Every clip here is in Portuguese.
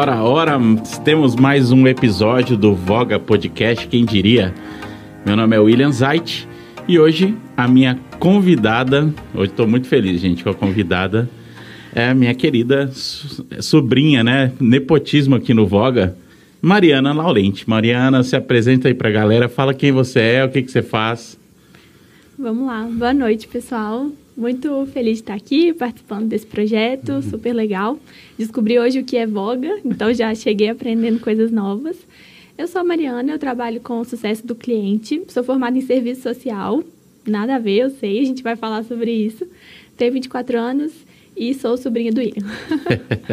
Ora, ora, temos mais um episódio do Voga Podcast, quem diria? Meu nome é William Zait e hoje a minha convidada, hoje estou muito feliz, gente, com a convidada, é a minha querida sobrinha, né? Nepotismo aqui no Voga, Mariana Laurente. Mariana, se apresenta aí pra galera, fala quem você é, o que, que você faz. Vamos lá, boa noite, pessoal. Muito feliz de estar aqui participando desse projeto, uhum. super legal. Descobri hoje o que é voga, então já cheguei aprendendo coisas novas. Eu sou a Mariana, eu trabalho com o sucesso do cliente, sou formada em serviço social, nada a ver, eu sei, a gente vai falar sobre isso. Tenho 24 anos e sou sobrinha do William.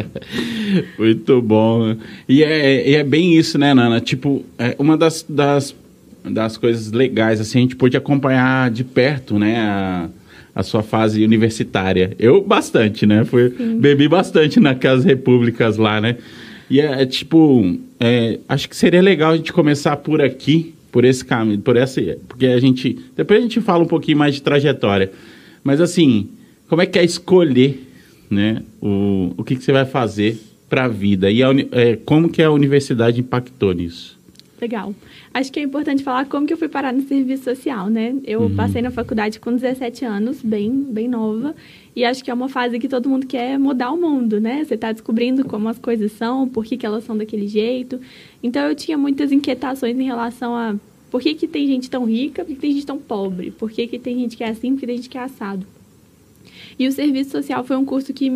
Muito bom. E é, é bem isso, né, Nana? Tipo, é uma das, das, das coisas legais, assim, a gente pôde acompanhar de perto, né, a a sua fase universitária. Eu bastante, né? Fui, bebi bastante naquelas repúblicas lá, né? E é, é tipo, é, acho que seria legal a gente começar por aqui, por esse caminho, por essa, porque a gente, depois a gente fala um pouquinho mais de trajetória. Mas assim, como é que é escolher, né? O, o que, que você vai fazer para a vida e a, é, como que a universidade impactou nisso? Legal acho que é importante falar como que eu fui parar no serviço social, né? Eu uhum. passei na faculdade com 17 anos, bem, bem nova, e acho que é uma fase que todo mundo quer mudar o mundo, né? Você está descobrindo como as coisas são, por que, que elas são daquele jeito. Então eu tinha muitas inquietações em relação a por que, que tem gente tão rica, por que, que tem gente tão pobre, por que, que tem gente que é assim, por que tem gente que é assado. E o serviço social foi um curso que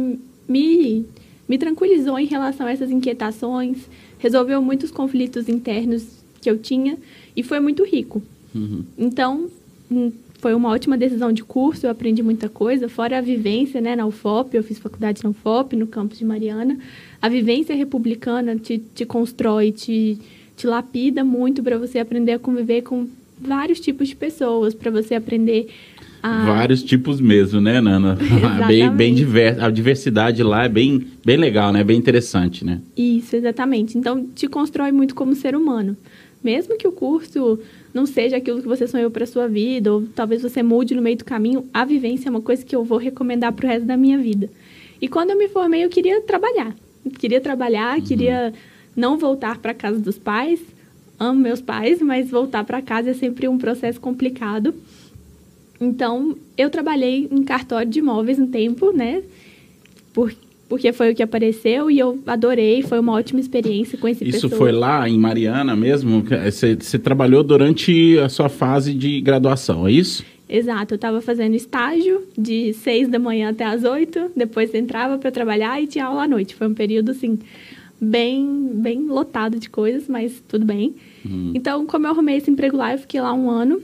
me, me tranquilizou em relação a essas inquietações, resolveu muitos conflitos internos que eu tinha e foi muito rico. Uhum. Então, hum, foi uma ótima decisão de curso, eu aprendi muita coisa, fora a vivência né, na UFOP, eu fiz faculdade na UFOP, no campus de Mariana. A vivência republicana te, te constrói, te, te lapida muito para você aprender a conviver com vários tipos de pessoas, para você aprender a... Vários tipos mesmo, né, Nana? bem, bem diverso. A diversidade lá é bem, bem legal, né? Bem interessante, né? Isso, exatamente. Então, te constrói muito como ser humano. Mesmo que o curso não seja aquilo que você sonhou para sua vida, ou talvez você mude no meio do caminho, a vivência é uma coisa que eu vou recomendar para o resto da minha vida. E quando eu me formei, eu queria trabalhar. Eu queria trabalhar, uhum. queria não voltar para casa dos pais. Amo meus pais, mas voltar para casa é sempre um processo complicado. Então, eu trabalhei em cartório de imóveis um tempo, né? Por, porque foi o que apareceu e eu adorei, foi uma ótima experiência com esse Isso foi lá em Mariana mesmo? Você, você trabalhou durante a sua fase de graduação, é isso? Exato, eu estava fazendo estágio de seis da manhã até as oito, depois entrava para trabalhar e tinha aula à noite. Foi um período, assim, bem, bem lotado de coisas, mas tudo bem. Hum. Então, como eu arrumei esse emprego lá, eu fiquei lá um ano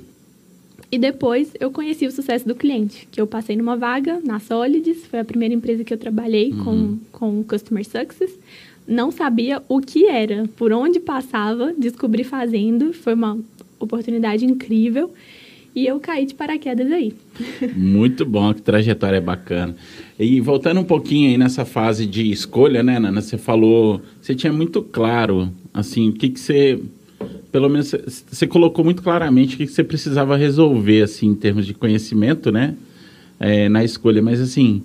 e depois eu conheci o sucesso do cliente, que eu passei numa vaga na Solids, foi a primeira empresa que eu trabalhei uhum. com, com Customer Success. Não sabia o que era, por onde passava, descobri fazendo, foi uma oportunidade incrível. E eu caí de paraquedas aí. Muito bom, que trajetória bacana. E voltando um pouquinho aí nessa fase de escolha, né, Nana? Você falou, você tinha muito claro, assim, o que, que você pelo menos você colocou muito claramente o que você precisava resolver, assim, em termos de conhecimento, né? É, na escolha, mas assim,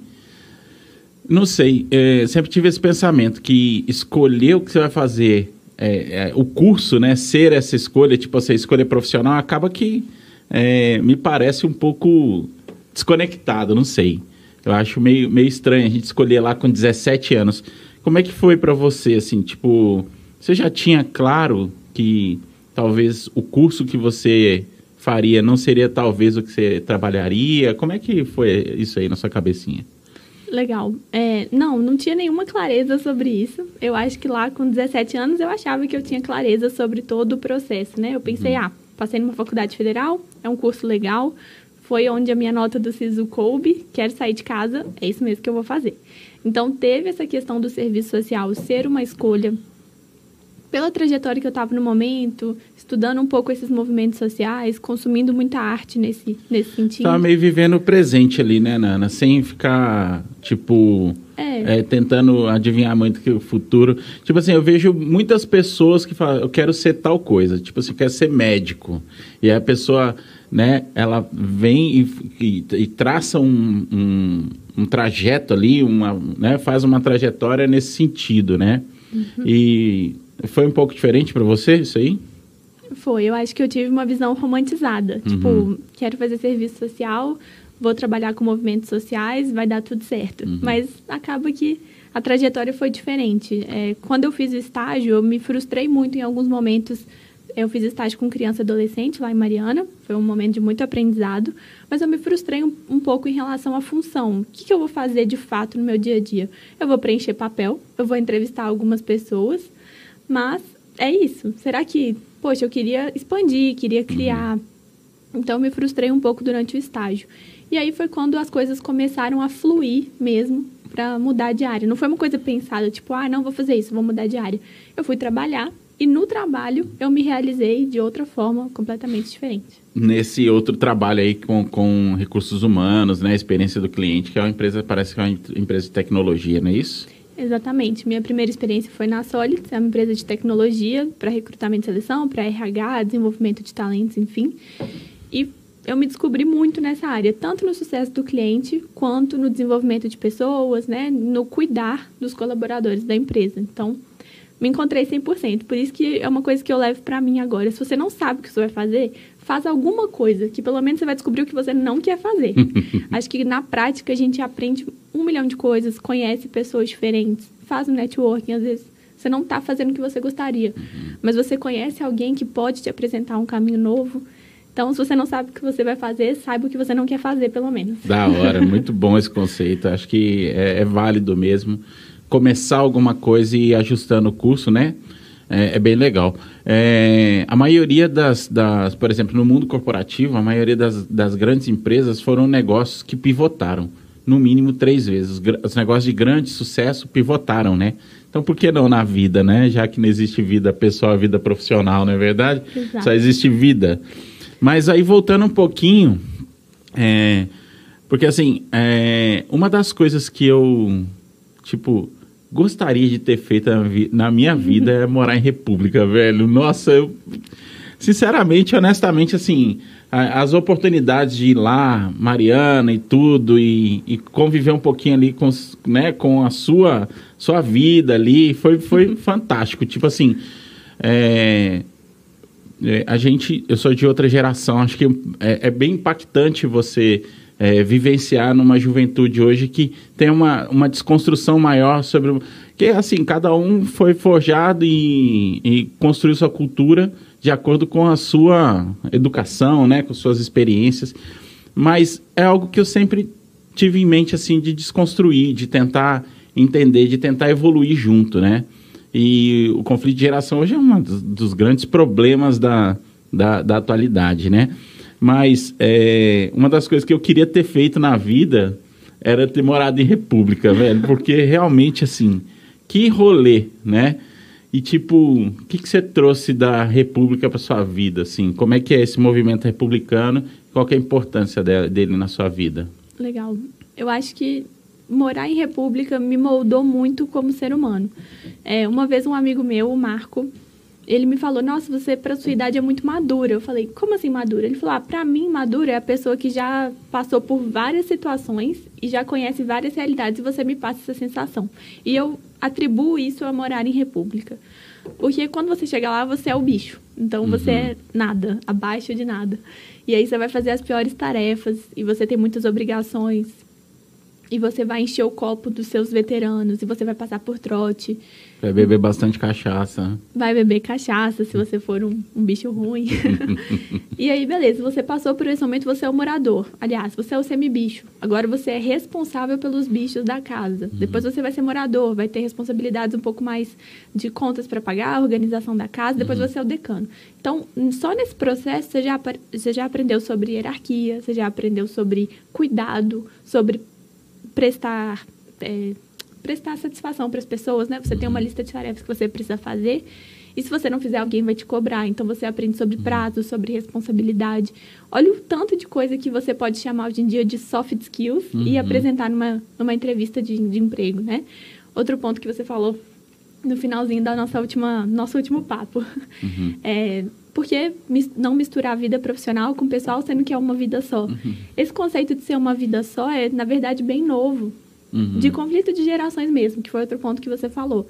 não sei, é, sempre tive esse pensamento que escolher o que você vai fazer, é, é o curso, né? Ser essa escolha, tipo assim, escolha profissional, acaba que é, me parece um pouco desconectado, não sei. Eu acho meio, meio estranho a gente escolher lá com 17 anos. Como é que foi para você, assim, tipo, você já tinha claro que talvez o curso que você faria não seria talvez o que você trabalharia? Como é que foi isso aí na sua cabecinha? Legal. É, não, não tinha nenhuma clareza sobre isso. Eu acho que lá com 17 anos eu achava que eu tinha clareza sobre todo o processo, né? Eu pensei, uhum. ah, passei numa faculdade federal, é um curso legal, foi onde a minha nota do SISU coube, quero sair de casa, é isso mesmo que eu vou fazer. Então, teve essa questão do serviço social ser uma escolha pela trajetória que eu estava no momento, estudando um pouco esses movimentos sociais, consumindo muita arte nesse, nesse sentido. Estava meio vivendo o presente ali, né, Nana? Sem ficar, tipo, é. É, tentando adivinhar muito que o futuro. Tipo assim, eu vejo muitas pessoas que falam, eu quero ser tal coisa. Tipo assim, eu quero ser médico. E a pessoa, né, ela vem e, e, e traça um, um, um, trajeto ali, uma, né, faz uma trajetória nesse sentido, né? Uhum. E foi um pouco diferente para você isso aí? Foi, eu acho que eu tive uma visão romantizada. Tipo, uhum. Tipo, quero fazer serviço social, vou trabalhar com movimentos sociais, vai dar tudo certo. Uhum. Mas acaba que a trajetória foi diferente. É, quando eu fiz o estágio, eu me frustrei muito em alguns momentos. Eu fiz estágio com criança e adolescente lá em Mariana, foi um momento de muito aprendizado, mas eu me frustrei um, um pouco em relação à função. O que, que eu vou fazer de fato no meu dia a dia? Eu vou preencher papel, eu vou entrevistar algumas pessoas, mas é isso. Será que, poxa, eu queria expandir, queria criar. Então, me frustrei um pouco durante o estágio. E aí foi quando as coisas começaram a fluir mesmo para mudar de área. Não foi uma coisa pensada, tipo, ah, não vou fazer isso, vou mudar de área. Eu fui trabalhar e no trabalho eu me realizei de outra forma completamente diferente. Nesse outro trabalho aí com, com recursos humanos, né, experiência do cliente, que é uma empresa, parece que é uma empresa de tecnologia, não é isso? Exatamente. Minha primeira experiência foi na Solid, é uma empresa de tecnologia para recrutamento e seleção, para RH, desenvolvimento de talentos, enfim. E eu me descobri muito nessa área, tanto no sucesso do cliente, quanto no desenvolvimento de pessoas, né, no cuidar dos colaboradores da empresa. Então, me encontrei 100%. Por isso que é uma coisa que eu levo para mim agora. Se você não sabe o que você vai fazer, faz alguma coisa, que pelo menos você vai descobrir o que você não quer fazer. Acho que na prática a gente aprende um milhão de coisas, conhece pessoas diferentes, faz um networking, às vezes você não está fazendo o que você gostaria, uhum. mas você conhece alguém que pode te apresentar um caminho novo. Então, se você não sabe o que você vai fazer, saiba o que você não quer fazer, pelo menos. Da hora, muito bom esse conceito. Acho que é, é válido mesmo. Começar alguma coisa e ir ajustando o curso, né? É, é bem legal. É, a maioria das, das, por exemplo, no mundo corporativo, a maioria das, das grandes empresas foram negócios que pivotaram, no mínimo três vezes. Os, os negócios de grande sucesso pivotaram, né? Então, por que não na vida, né? Já que não existe vida pessoal, vida profissional, não é verdade? Exato. Só existe vida. Mas aí voltando um pouquinho, é, porque assim, é, uma das coisas que eu, tipo, gostaria de ter feito na minha vida é morar em república, velho. Nossa, eu, sinceramente, honestamente, assim, as oportunidades de ir lá, Mariana e tudo, e, e, conviver um pouquinho ali com, né, com a sua, sua vida ali, foi, foi fantástico. Tipo assim, é, é, a gente, eu sou de outra geração, acho que é, é bem impactante você é, vivenciar numa juventude hoje que tem uma, uma desconstrução maior sobre. Que, assim, cada um foi forjado e, e construiu sua cultura de acordo com a sua educação, né, com suas experiências. Mas é algo que eu sempre tive em mente, assim, de desconstruir, de tentar entender, de tentar evoluir junto, né? E o conflito de geração hoje é um dos, dos grandes problemas da, da, da, atualidade, né? Mas é, uma das coisas que eu queria ter feito na vida era ter morado em república, velho. Porque realmente, assim, que rolê, né? E, tipo, o que, que você trouxe da república para sua vida, assim? Como é que é esse movimento republicano? Qual é a importância dele na sua vida? Legal. Eu acho que morar em república me moldou muito como ser humano. É, uma vez um amigo meu, o Marco, ele me falou: "Nossa, você para sua idade é muito madura". Eu falei: "Como assim madura?". Ele falou: "Ah, para mim madura é a pessoa que já passou por várias situações e já conhece várias realidades e você me passa essa sensação". E eu atribuo isso a morar em república. Porque quando você chega lá, você é o bicho. Então você uhum. é nada, abaixo de nada. E aí você vai fazer as piores tarefas e você tem muitas obrigações e você vai encher o copo dos seus veteranos e você vai passar por trote. Vai beber bastante cachaça. Vai beber cachaça se você for um, um bicho ruim. e aí, beleza, você passou por esse momento, você é o morador. Aliás, você é o semi-bicho. Agora você é responsável pelos bichos da casa. Uhum. Depois você vai ser morador, vai ter responsabilidades um pouco mais de contas para pagar, organização da casa. Depois uhum. você é o decano. Então, só nesse processo você já, você já aprendeu sobre hierarquia, você já aprendeu sobre cuidado, sobre prestar, é, prestar satisfação para as pessoas, né? Você tem uma lista de tarefas que você precisa fazer. E se você não fizer, alguém vai te cobrar. Então você aprende sobre uhum. prazo, sobre responsabilidade. Olha o tanto de coisa que você pode chamar hoje em dia de soft skills uhum. e apresentar numa, numa entrevista de, de emprego, né? Outro ponto que você falou no finalzinho da nossa última, nosso último papo. Uhum. É, por que não misturar a vida profissional com o pessoal, sendo que é uma vida só? Uhum. Esse conceito de ser uma vida só é, na verdade, bem novo. Uhum. De conflito de gerações mesmo, que foi outro ponto que você falou.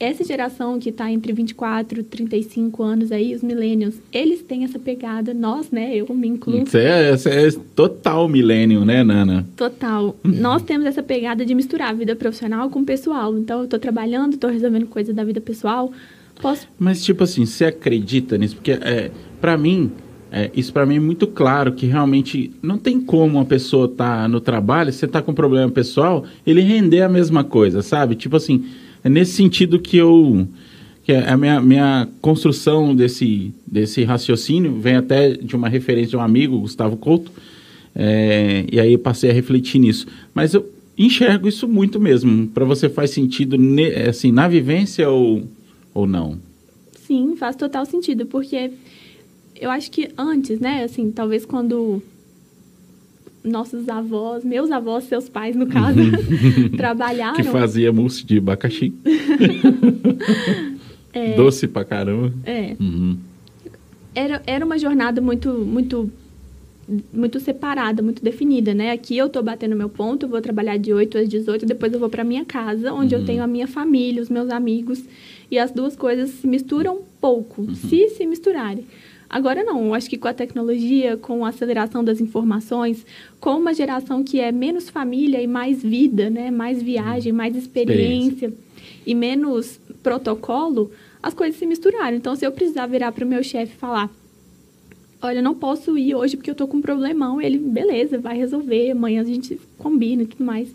essa geração que está entre 24 e 35 anos aí, os millennials, eles têm essa pegada, nós, né, eu me incluo. Você é, você é total millennial, né, Nana? Total. nós temos essa pegada de misturar a vida profissional com o pessoal. Então, eu estou trabalhando, estou resolvendo coisas da vida pessoal, posso... Mas, tipo assim, você acredita nisso? Porque, é, para mim, é, isso para mim é muito claro que realmente não tem como uma pessoa tá no trabalho, você tá com problema pessoal, ele render a mesma coisa, sabe? Tipo assim, é nesse sentido que eu que a minha, minha construção desse, desse raciocínio vem até de uma referência de um amigo, Gustavo Couto, é, e aí passei a refletir nisso. Mas eu enxergo isso muito mesmo. Para você faz sentido assim na vivência ou, ou não? Sim, faz total sentido, porque eu acho que antes, né, assim, talvez quando nossos avós, meus avós, seus pais, no caso, trabalharam. Que fazia mousse de abacaxi. é, Doce pra caramba. É. Uhum. Era, era uma jornada muito, muito, muito separada, muito definida, né? Aqui eu tô batendo meu ponto, vou trabalhar de 8 às 18, depois eu vou para minha casa, onde uhum. eu tenho a minha família, os meus amigos. E as duas coisas se misturam pouco, uhum. se se misturarem. Agora não, eu acho que com a tecnologia, com a aceleração das informações, com uma geração que é menos família e mais vida, né? Mais viagem, mais experiência, experiência. e menos protocolo, as coisas se misturaram. Então, se eu precisar virar para o meu chefe e falar, olha, não posso ir hoje porque eu tô com um problemão, ele, beleza, vai resolver, amanhã a gente combina e tudo mais.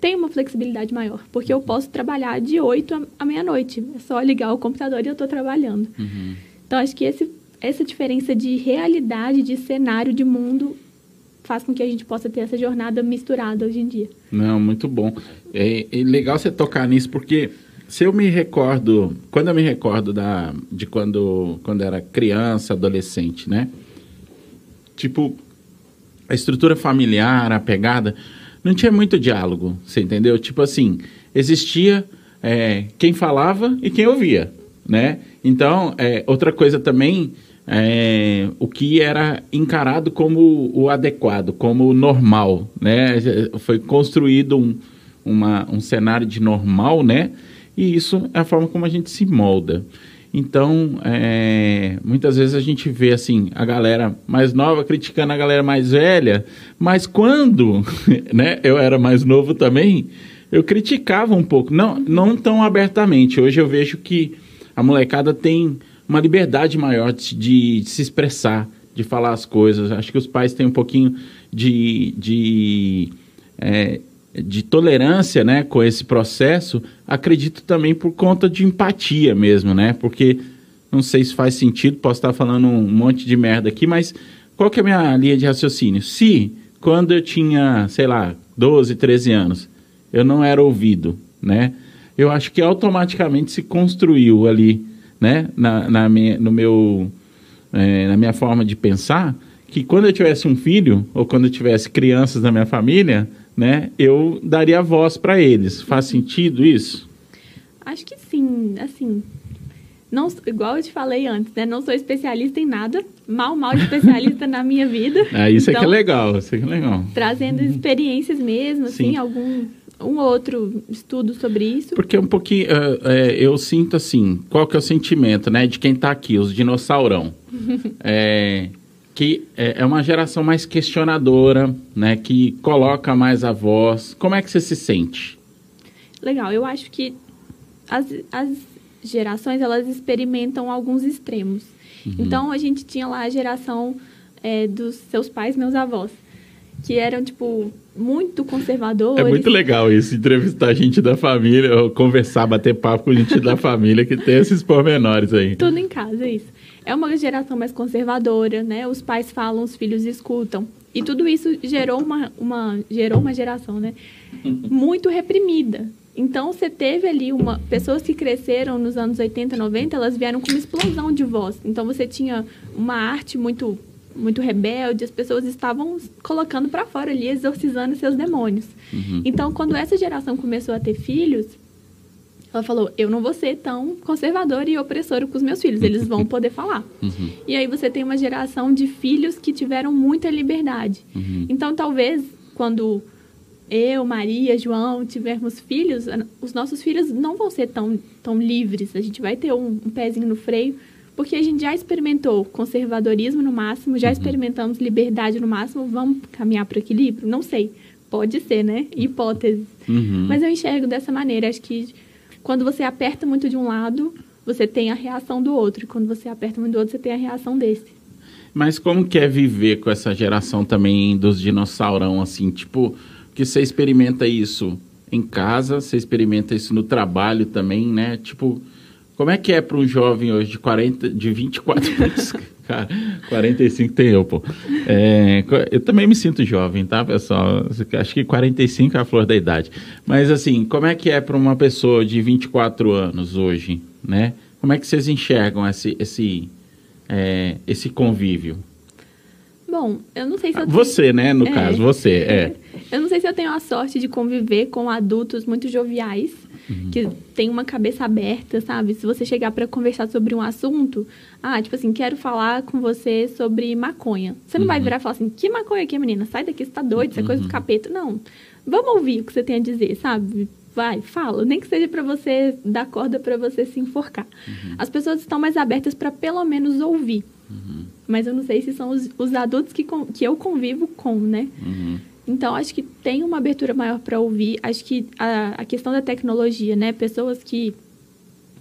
Tem uma flexibilidade maior, porque eu posso trabalhar de 8 à meia-noite. É só ligar o computador e eu estou trabalhando. Uhum. Então, acho que esse essa diferença de realidade, de cenário, de mundo, faz com que a gente possa ter essa jornada misturada hoje em dia. Não, muito bom. É, é legal você tocar nisso, porque se eu me recordo, quando eu me recordo da, de quando, quando era criança, adolescente, né? Tipo, a estrutura familiar, a pegada, não tinha muito diálogo, você entendeu? Tipo assim, existia é, quem falava e quem ouvia, né? Então, é, outra coisa também é, o que era encarado como o adequado, como o normal, né? Foi construído um, uma, um cenário de normal, né? E isso é a forma como a gente se molda. Então, é, muitas vezes a gente vê assim a galera mais nova criticando a galera mais velha, mas quando, né? Eu era mais novo também, eu criticava um pouco, não, não tão abertamente. Hoje eu vejo que a molecada tem uma liberdade maior de, de, se expressar, de falar as coisas. Acho que os pais têm um pouquinho de, de, é, de tolerância né, com esse processo. Acredito também por conta de empatia mesmo, né? Porque não sei se faz sentido, posso estar falando um monte de merda aqui, mas qual que é a minha linha de raciocínio? Se quando eu tinha, sei lá, 12, 13 anos, eu não era ouvido, né? Eu acho que automaticamente se construiu ali né, na, na minha, no meu, é, na minha forma de pensar, que quando eu tivesse um filho, ou quando eu tivesse crianças na minha família, né, eu daria voz para eles. Faz sentido isso? Acho que sim, assim, não, igual eu te falei antes, né? Não sou especialista em nada, mal, mal especialista na minha vida. É, isso então, é que é então, legal, isso é que é legal. Trazendo experiências mesmo, assim, Sim. algum um outro estudo sobre isso? Porque um pouquinho, uh, é, eu sinto assim, qual que é o sentimento, né, de quem está aqui, os dinossaurão, é, que é, é uma geração mais questionadora, né, que coloca mais a voz. Como é que você se sente? Legal, eu acho que as, as gerações, elas experimentam alguns extremos. Uhum. Então, a gente tinha lá a geração é, dos seus pais, meus avós, que eram, tipo, muito conservadores. É muito legal isso, entrevistar gente da família, ou conversar, bater papo com gente da família que tem esses pormenores aí. Tudo em casa, isso. É uma geração mais conservadora, né? Os pais falam, os filhos escutam. E tudo isso gerou uma, uma, gerou uma geração, né? Muito reprimida. Então, você teve ali uma... Pessoas que cresceram nos anos 80, 90, elas vieram com uma explosão de voz. Então, você tinha uma arte muito muito rebelde, as pessoas estavam colocando para fora ali, exorcizando seus demônios. Uhum. Então, quando essa geração começou a ter filhos, ela falou: Eu não vou ser tão conservadora e opressora com os meus filhos, eles vão poder falar. Uhum. E aí você tem uma geração de filhos que tiveram muita liberdade. Uhum. Então, talvez, quando eu, Maria, João tivermos filhos, os nossos filhos não vão ser tão, tão livres. A gente vai ter um, um pezinho no freio, porque a gente já experimentou conservadorismo no máximo, já uhum. experimentamos liberdade no máximo, vamos caminhar para o equilíbrio? Não sei. Pode ser, né? Hipótese. Uhum. Mas eu enxergo dessa maneira. Acho que quando você aperta muito de um lado, você tem a reação do outro. E quando você aperta muito do outro, você tem a reação desse. Mas como que é viver com essa geração também dos dinossaurão, assim? Tipo, que você experimenta isso em casa, você experimenta isso no trabalho também, né? Tipo, como é que é para um jovem hoje de 40, de 24 anos? Cara, 45 tem eu, pô. É, eu também me sinto jovem, tá, pessoal? Acho que 45 é a flor da idade. Mas, assim, como é que é para uma pessoa de 24 anos hoje, né? Como é que vocês enxergam esse, esse, é, esse convívio? Bom, eu não sei se eu Você, tenho... né, no é. caso, você, é. Eu não sei se eu tenho a sorte de conviver com adultos muito joviais, uhum. que têm uma cabeça aberta, sabe? Se você chegar para conversar sobre um assunto, ah, tipo assim, quero falar com você sobre maconha. Você não uhum. vai virar e falar assim, que maconha aqui, menina? Sai daqui, você tá doido, isso é coisa do uhum. capeta. Não. Vamos ouvir o que você tem a dizer, sabe? vai, fala, nem que seja para você dar corda para você se enforcar. Uhum. As pessoas estão mais abertas para pelo menos ouvir. Uhum. Mas eu não sei se são os, os adultos que, que eu convivo com, né? Uhum. Então, acho que tem uma abertura maior para ouvir. Acho que a, a questão da tecnologia, né? Pessoas que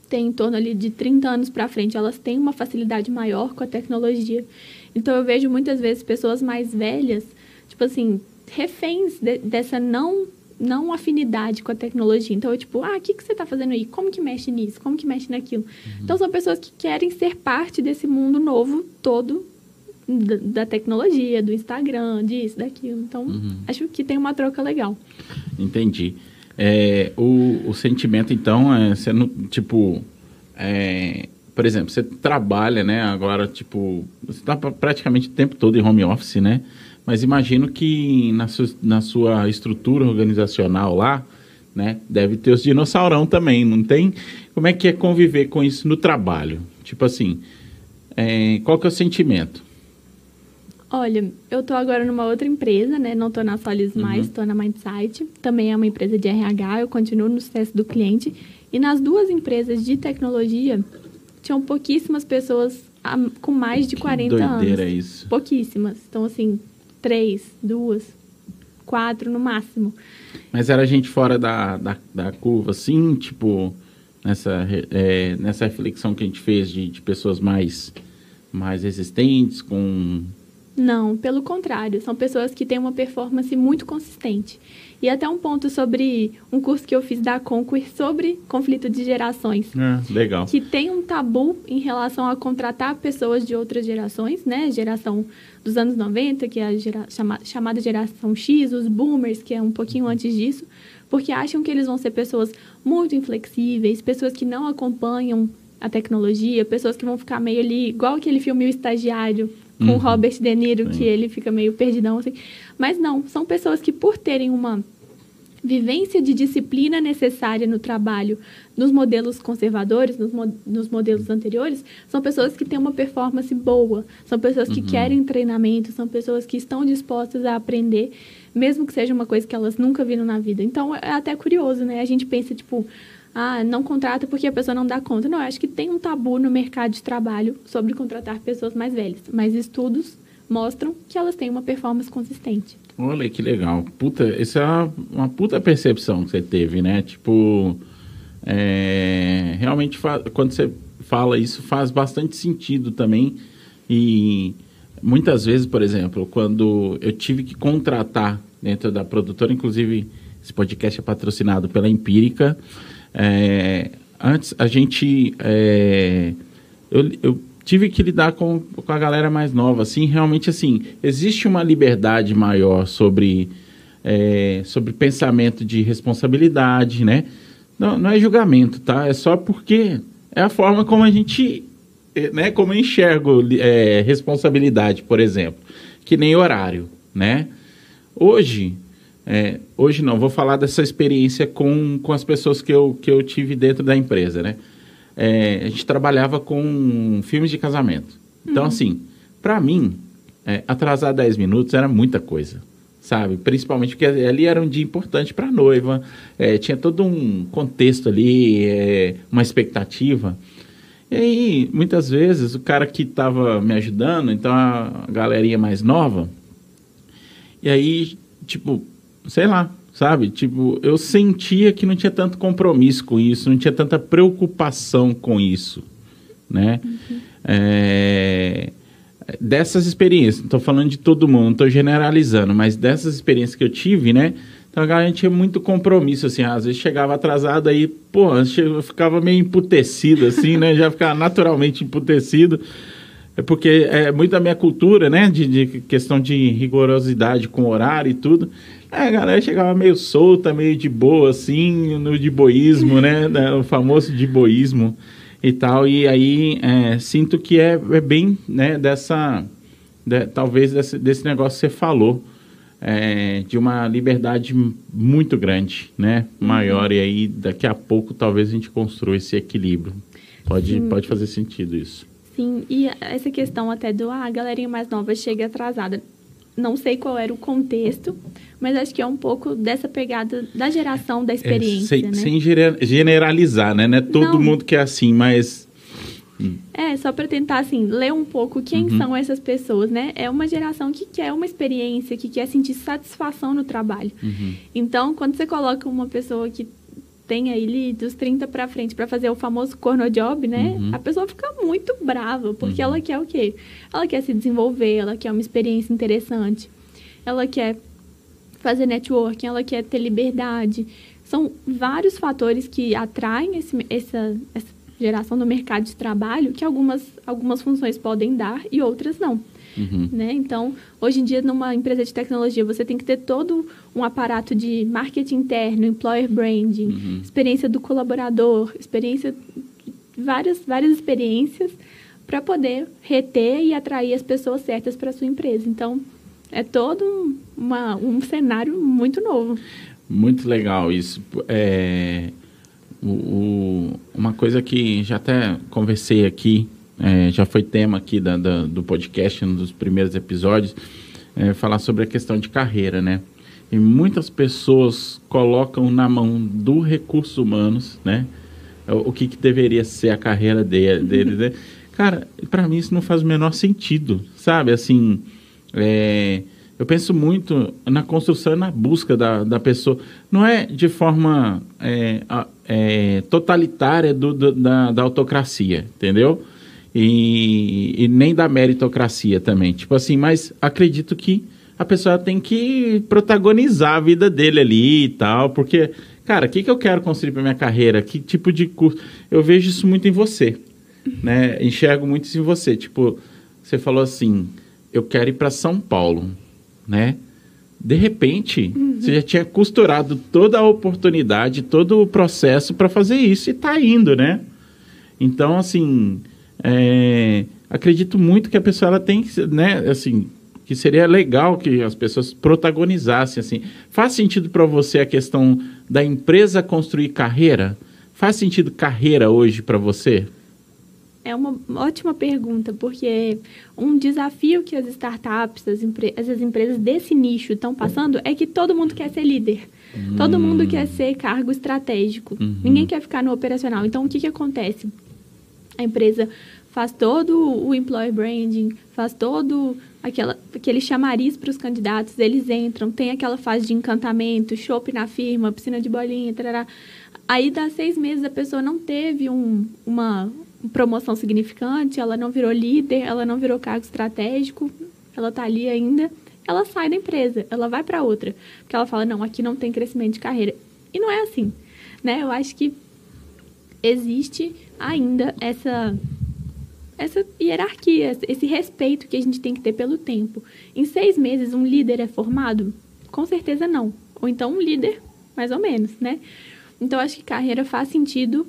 têm em torno ali de 30 anos para frente, elas têm uma facilidade maior com a tecnologia. Então, eu vejo muitas vezes pessoas mais velhas, tipo assim, reféns de, dessa não não afinidade com a tecnologia. Então, é tipo, ah, o que, que você está fazendo aí? Como que mexe nisso? Como que mexe naquilo? Uhum. Então, são pessoas que querem ser parte desse mundo novo todo da, tecnologia, do Instagram, disso, daquilo. Então, uhum. acho que tem uma troca legal. Entendi. É, o, o sentimento, então, é sendo, tipo... É, por exemplo, você trabalha, né? Agora, tipo, você está praticamente o tempo todo em home office, né? Mas imagino que na sua, na sua estrutura organizacional lá, né, deve ter os dinossaurão também, não tem? Como é que é conviver com isso no trabalho? Tipo assim, é, qual que é o sentimento? Olha, eu tô agora numa outra empresa, né? Não tô na Solis uhum. mais, tô na Mindsight. Também é uma empresa de RH, eu continuo no sucesso do cliente. E nas duas empresas de tecnologia, tinham pouquíssimas pessoas com mais de 40 doideira anos. Doideira isso. Pouquíssimas. Então, assim, três, duas, quatro no máximo. Mas era gente fora da, da, da curva, assim, tipo, nessa, é, nessa reflexão que a gente fez de, de pessoas mais, mais resistentes, com não, pelo contrário, são pessoas que têm uma performance muito consistente. E até um ponto sobre um curso que eu fiz da Conquer sobre conflito de gerações. É, legal. Que tem um tabu em relação a contratar pessoas de outras gerações, né? Geração dos anos 90, que é a gera, chama, chamada geração X, os boomers, que é um pouquinho antes disso, porque acham que eles vão ser pessoas muito inflexíveis, pessoas que não acompanham a tecnologia, pessoas que vão ficar meio ali, igual aquele filme O Estagiário, com uhum. Robert De Niro, Sim. que ele fica meio perdidão, assim. Mas não, são pessoas que por terem uma vivência de disciplina necessária no trabalho nos modelos conservadores, nos, mo nos modelos anteriores, são pessoas que têm uma performance boa, são pessoas que uhum. querem treinamento, são pessoas que estão dispostas a aprender, mesmo que seja uma coisa que elas nunca viram na vida. Então, é até curioso, né? A gente pensa, tipo, ah, não contrata porque a pessoa não dá conta. Não, eu acho que tem um tabu no mercado de trabalho sobre contratar pessoas mais velhas, mas estudos mostram que elas têm uma performance consistente. Olha que legal. Puta, isso é uma, uma puta percepção que você teve, né? Tipo, é, realmente quando você fala isso faz bastante sentido também. E muitas vezes, por exemplo, quando eu tive que contratar dentro da produtora, inclusive esse podcast é patrocinado pela Empírica, é, antes, a gente. É, eu, eu, tive que lidar com, com a galera mais nova. Assim, realmente, assim, existe uma liberdade maior sobre, é, sobre pensamento de responsabilidade, né? Não, não é julgamento, tá? É só porque é a forma como a gente. É, né, como eu enxergo é, responsabilidade, por exemplo, que nem horário, né? Hoje, é, hoje não, vou falar dessa experiência com, com as pessoas que eu, que eu tive dentro da empresa, né? É, a gente trabalhava com filmes de casamento. Então, uhum. assim, para mim, é, atrasar 10 minutos era muita coisa, sabe? Principalmente porque ali era um dia importante para a noiva, é, tinha todo um contexto ali, é, uma expectativa. E aí, muitas vezes, o cara que estava me ajudando, então a galerinha mais nova, e aí, tipo, sei lá, sabe? Tipo, eu sentia que não tinha tanto compromisso com isso, não tinha tanta preocupação com isso, né? Uhum. É dessas experiências, não estou falando de todo mundo, não estou generalizando, mas dessas experiências que eu tive, né? Então a galera tinha muito compromisso, assim, às vezes chegava atrasado aí, pô, eu ficava meio emputecido, assim, né? Já ficava naturalmente emputecido. É porque é muito da minha cultura, né? De, de questão de rigorosidade com horário e tudo. A galera chegava meio solta, meio de boa, assim, no de boísmo, né? O famoso de boísmo e tal. E aí é, sinto que é, é, bem né, dessa. De, talvez desse, desse negócio que você falou. É, de uma liberdade muito grande, né? Uhum. Maior. E aí, daqui a pouco, talvez a gente construa esse equilíbrio. Pode, pode fazer sentido isso. Sim, e essa questão até do ah, a galerinha mais nova chega atrasada não sei qual era o contexto, mas acho que é um pouco dessa pegada da geração da é, experiência, é, sem, né? sem generalizar, né? Não é todo não. mundo que é assim, mas... É, só para tentar, assim, ler um pouco quem uhum. são essas pessoas, né? É uma geração que quer uma experiência, que quer sentir satisfação no trabalho. Uhum. Então, quando você coloca uma pessoa que tem aí dos 30 para frente para fazer o famoso corno job, né? Uhum. A pessoa fica muito brava, porque uhum. ela quer o quê? Ela quer se desenvolver, ela quer uma experiência interessante. Ela quer fazer networking, ela quer ter liberdade. São vários fatores que atraem esse, essa, essa geração no mercado de trabalho que algumas, algumas funções podem dar e outras não. Uhum. Né? Então, hoje em dia, numa empresa de tecnologia, você tem que ter todo um aparato de marketing interno, employer branding, uhum. experiência do colaborador, experiência várias várias experiências para poder reter e atrair as pessoas certas para sua empresa. Então, é todo um, uma, um cenário muito novo. Muito legal isso. É, o, o, uma coisa que já até conversei aqui é, já foi tema aqui da, da, do podcast, um dos primeiros episódios, é, falar sobre a questão de carreira, né? E muitas pessoas colocam na mão do recursos humanos, né? O, o que, que, deveria ser a carreira dele, dele né? Cara, para mim isso não faz o menor sentido, sabe? Assim, é, eu penso muito na construção e na busca da, da pessoa. Não é de forma é, é, totalitária do, do, da, da autocracia, entendeu? E, e nem da meritocracia também. Tipo assim, mas acredito que a pessoa tem que protagonizar a vida dele ali e tal, porque, cara, o que, que eu quero construir para minha carreira? Que tipo de curso? Eu vejo isso muito em você, né? Enxergo muito isso em você. Tipo, você falou assim, eu quero ir para São Paulo, né? De repente, uhum. você já tinha costurado toda a oportunidade, todo o processo para fazer isso e está indo, né? Então, assim, é, acredito muito que a pessoa ela tem que, né, assim, que seria legal que as pessoas protagonizassem assim. Faz sentido para você a questão da empresa construir carreira? Faz sentido carreira hoje para você? É uma ótima pergunta, porque um desafio que as startups, as, empre as empresas desse nicho estão passando é que todo mundo quer ser líder. Hum. Todo mundo hum. quer ser cargo estratégico. Uhum. Ninguém quer ficar no operacional. Então, o que, que acontece? A empresa faz todo o employer branding, faz todo aquela, aquele chamariz para os candidatos, eles entram, tem aquela fase de encantamento, chopp na firma, piscina de bolinha, tarará. Aí, dá seis meses, a pessoa não teve um, uma promoção significante, ela não virou líder, ela não virou cargo estratégico, ela está ali ainda, ela sai da empresa, ela vai para outra. Porque ela fala, não, aqui não tem crescimento de carreira. E não é assim, né? Eu acho que existe ainda essa essa hierarquia, esse respeito que a gente tem que ter pelo tempo. Em seis meses, um líder é formado? Com certeza não. Ou então um líder, mais ou menos, né? Então, acho que carreira faz sentido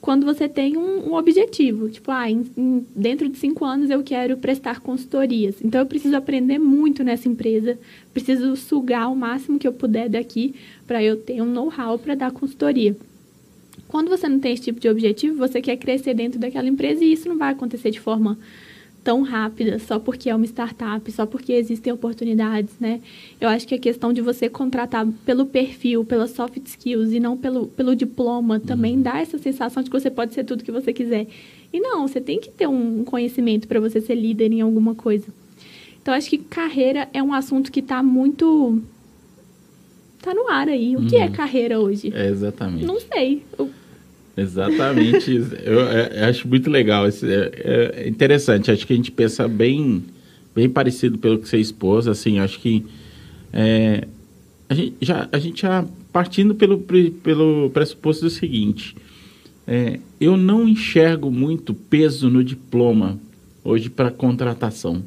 quando você tem um, um objetivo. Tipo, ah, em, em, dentro de cinco anos eu quero prestar consultorias. Então, eu preciso aprender muito nessa empresa, preciso sugar o máximo que eu puder daqui para eu ter um know-how para dar consultoria. Quando você não tem esse tipo de objetivo, você quer crescer dentro daquela empresa e isso não vai acontecer de forma tão rápida só porque é uma startup, só porque existem oportunidades, né? Eu acho que a questão de você contratar pelo perfil, pelas soft skills e não pelo, pelo diploma também uhum. dá essa sensação de que você pode ser tudo que você quiser. E não, você tem que ter um conhecimento para você ser líder em alguma coisa. Então, acho que carreira é um assunto que está muito. Está no ar aí. O uhum. que é uhum. carreira hoje? É exatamente. Não sei. Eu Exatamente. eu, é, eu, acho muito legal. É, é, interessante. Acho que a gente pensa bem, bem parecido pelo que você expôs. Assim, acho que é, a, gente já, a gente já partindo pelo, pelo pressuposto do seguinte: é, eu não enxergo muito peso no diploma hoje para contratação.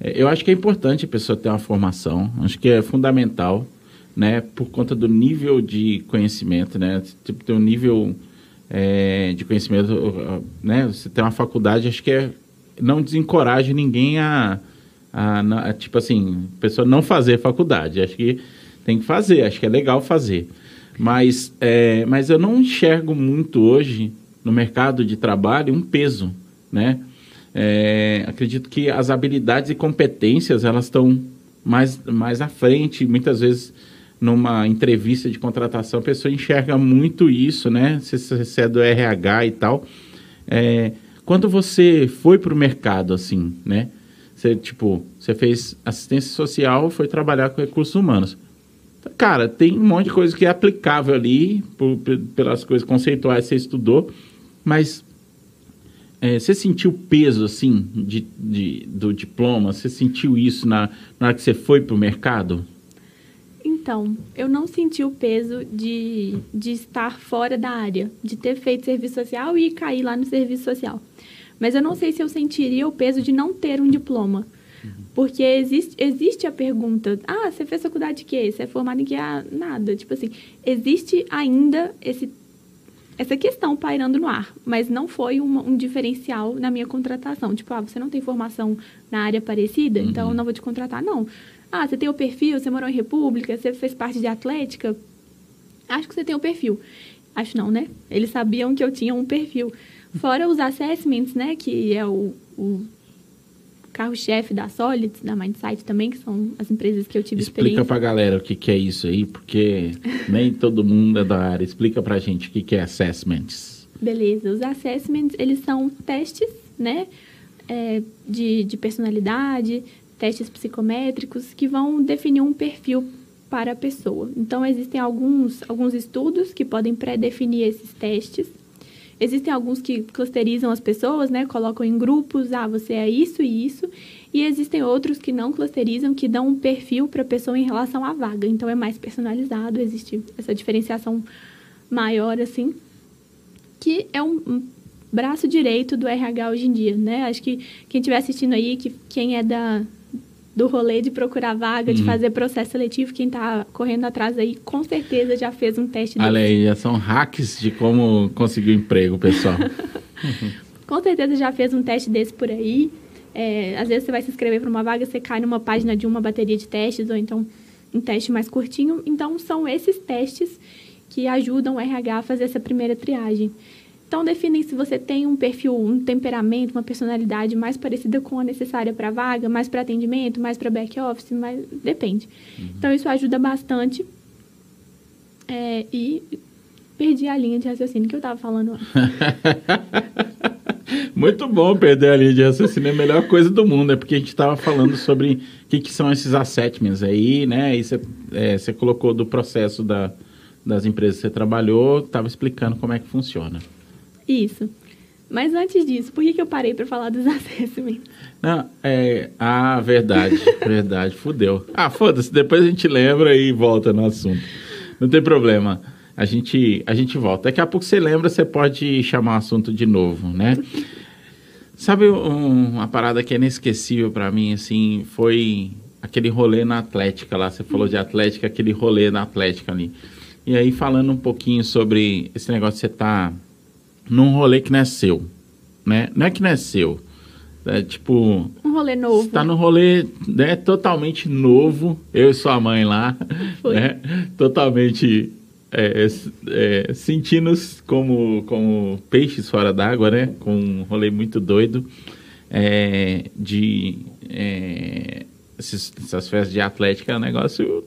É, eu acho que é importante a pessoa ter uma formação. Acho que é fundamental, né? Por conta do nível de conhecimento, né? Tipo, ter um nível é, de conhecimento, né? Você tem uma faculdade, acho que é, não desencoraje ninguém a, a, a, tipo assim, pessoa não fazer faculdade. Acho que tem que fazer, acho que é legal fazer. Mas, é, mas eu não enxergo muito hoje no mercado de trabalho um peso, né? É, acredito que as habilidades e competências elas estão mais, mais à frente, muitas vezes numa entrevista de contratação, a pessoa enxerga muito isso, né? Se você é do RH e tal. É, quando você foi para o mercado, assim, né? Você, tipo, você fez assistência social, foi trabalhar com recursos humanos. Cara, tem um monte de coisa que é aplicável ali, por, pelas coisas conceituais que você estudou, mas é, você sentiu peso, assim, de, de, do diploma? Você sentiu isso na, na hora que você foi para o mercado? Então, eu não senti o peso de, de estar fora da área, de ter feito serviço social e cair lá no serviço social. Mas eu não sei se eu sentiria o peso de não ter um diploma. Porque existe, existe a pergunta, ah, você fez faculdade de quê? Você é formado em quê? Ah, nada. Tipo assim, existe ainda esse, essa questão pairando no ar, mas não foi um, um diferencial na minha contratação. Tipo, ah, você não tem formação na área parecida, então uhum. então não vou te contratar. Não. Ah, você tem o perfil, você morou em República, você fez parte de Atlética. Acho que você tem o perfil. Acho não, né? Eles sabiam que eu tinha um perfil. Fora os assessments, né? Que é o, o carro-chefe da Solids, da Mindsight também, que são as empresas que eu tive Explica experiência. pra galera o que, que é isso aí, porque nem todo mundo é da área. Explica pra gente o que, que é assessments. Beleza. Os assessments, eles são testes, né? É, de, de personalidade, testes psicométricos que vão definir um perfil para a pessoa. Então, existem alguns, alguns estudos que podem pré-definir esses testes. Existem alguns que clusterizam as pessoas, né? Colocam em grupos, ah, você é isso e isso. E existem outros que não clusterizam, que dão um perfil para a pessoa em relação à vaga. Então, é mais personalizado, existe essa diferenciação maior, assim. Que é um, braço direito do RH hoje em dia, né? Acho que quem estiver assistindo aí, que quem é da, do rolê de procurar vaga, uhum. de fazer processo seletivo, quem está correndo atrás aí, com certeza já fez um teste. Olha aí, já são hacks de como conseguir emprego, pessoal. com certeza já fez um teste desse por aí. É, às vezes você vai se inscrever para uma vaga, você cai numa página de uma bateria de testes, ou então um teste mais curtinho. Então, são esses testes que ajudam o RH a fazer essa primeira triagem. Então, definem se você tem um perfil, um temperamento, uma personalidade mais parecida com a necessária para a vaga, mais para atendimento, mais para back-office, mais... depende. Uhum. Então, isso ajuda bastante. É, e perdi a linha de raciocínio que eu estava falando antes. Muito bom perder a linha de raciocínio, é a melhor coisa do mundo, é porque a gente estava falando sobre o que, que, são esses assessments aí, né? E você é, colocou do processo da, das empresas que você trabalhou, estava explicando como é que funciona. Isso. Mas antes disso, por que, que eu parei para falar dos assessments? Não, é. Ah, verdade, verdade, fudeu. Ah, foda-se, depois a gente lembra e volta no assunto. Não tem problema. A gente, a gente volta. Daqui a pouco você lembra, você pode chamar o assunto de novo, né? Sabe um, uma parada que é inesquecível para mim, assim, foi aquele rolê na Atlética lá. Você falou de Atlética, aquele rolê na Atlética ali. E aí, falando um pouquinho sobre esse negócio você tá num rolê que não é seu, né? Não é que não é seu, é tipo... Um rolê novo. Está no rolê né, totalmente novo, eu e sua mãe lá, Foi. né? Totalmente é, é, sentindo como, como peixes fora d'água, né? Com um rolê muito doido. é, de é, esses, essas festas de atlética é um negócio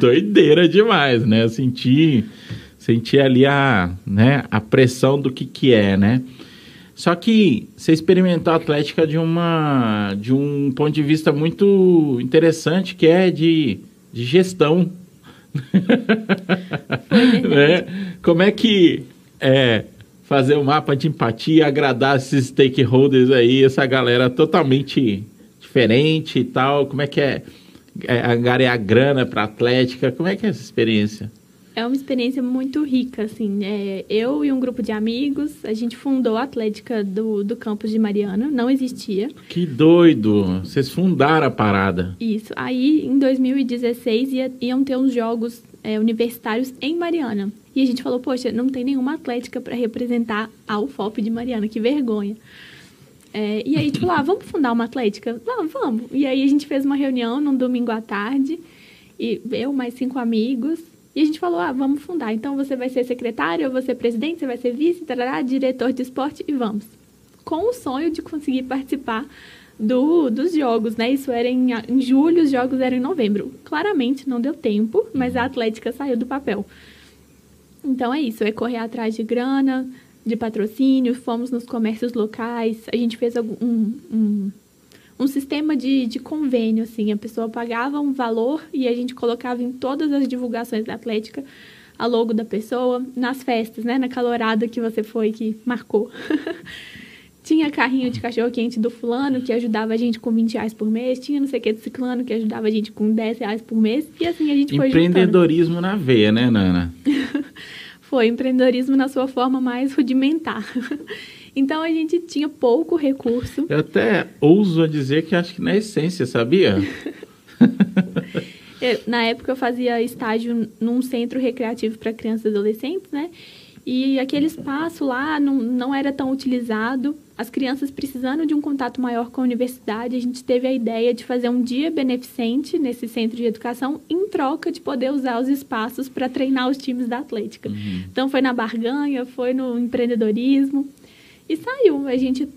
doideira demais, né? Eu senti, senti ali a, né, a pressão do que que é, né? Só que você experimentou a atlética de, uma, de um ponto de vista muito interessante, que é de, de gestão. né? Como é que é, fazer o um mapa de empatia, agradar esses stakeholders aí, essa galera totalmente diferente e tal? Como é que é, é angariar grana para atlética? Como é que é essa experiência? É uma experiência muito rica, assim. É, eu e um grupo de amigos, a gente fundou a Atlética do, do campus de Mariana, não existia. Que doido! Vocês fundaram a parada. Isso. Aí, em 2016, ia, iam ter uns jogos é, universitários em Mariana. E a gente falou, poxa, não tem nenhuma atlética para representar a UFOP de Mariana, que vergonha. É, e aí, tipo, ah, vamos fundar uma atlética? Ah, vamos. E aí a gente fez uma reunião num domingo à tarde, e eu mais cinco amigos, e a gente falou, ah, vamos fundar. Então você vai ser secretário, eu vou ser presidente, você vai ser vice, tarará, diretor de esporte e vamos. Com o sonho de conseguir participar do, dos jogos, né? Isso era em, em julho, os jogos eram em novembro. Claramente não deu tempo, mas a Atlética saiu do papel. Então é isso, é correr atrás de grana, de patrocínio, fomos nos comércios locais, a gente fez um, um, um sistema de, de convênio, assim. A pessoa pagava um valor e a gente colocava em todas as divulgações da Atlética a logo da pessoa, nas festas, né? Na calorada que você foi, que marcou. tinha carrinho de cachorro-quente do fulano, que ajudava a gente com 20 reais por mês. Tinha não sei o que do ciclano, que ajudava a gente com 10 reais por mês. E assim a gente foi Empreendedorismo na veia, né, Nana? foi, empreendedorismo na sua forma mais rudimentar. Então a gente tinha pouco recurso. Eu até ouso dizer que acho que na essência, sabia? eu, na época eu fazia estágio num centro recreativo para crianças e adolescentes, né? E aquele espaço lá não, não era tão utilizado. As crianças precisando de um contato maior com a universidade, a gente teve a ideia de fazer um dia beneficente nesse centro de educação em troca de poder usar os espaços para treinar os times da Atlética. Uhum. Então foi na barganha, foi no empreendedorismo. E saiu. A gente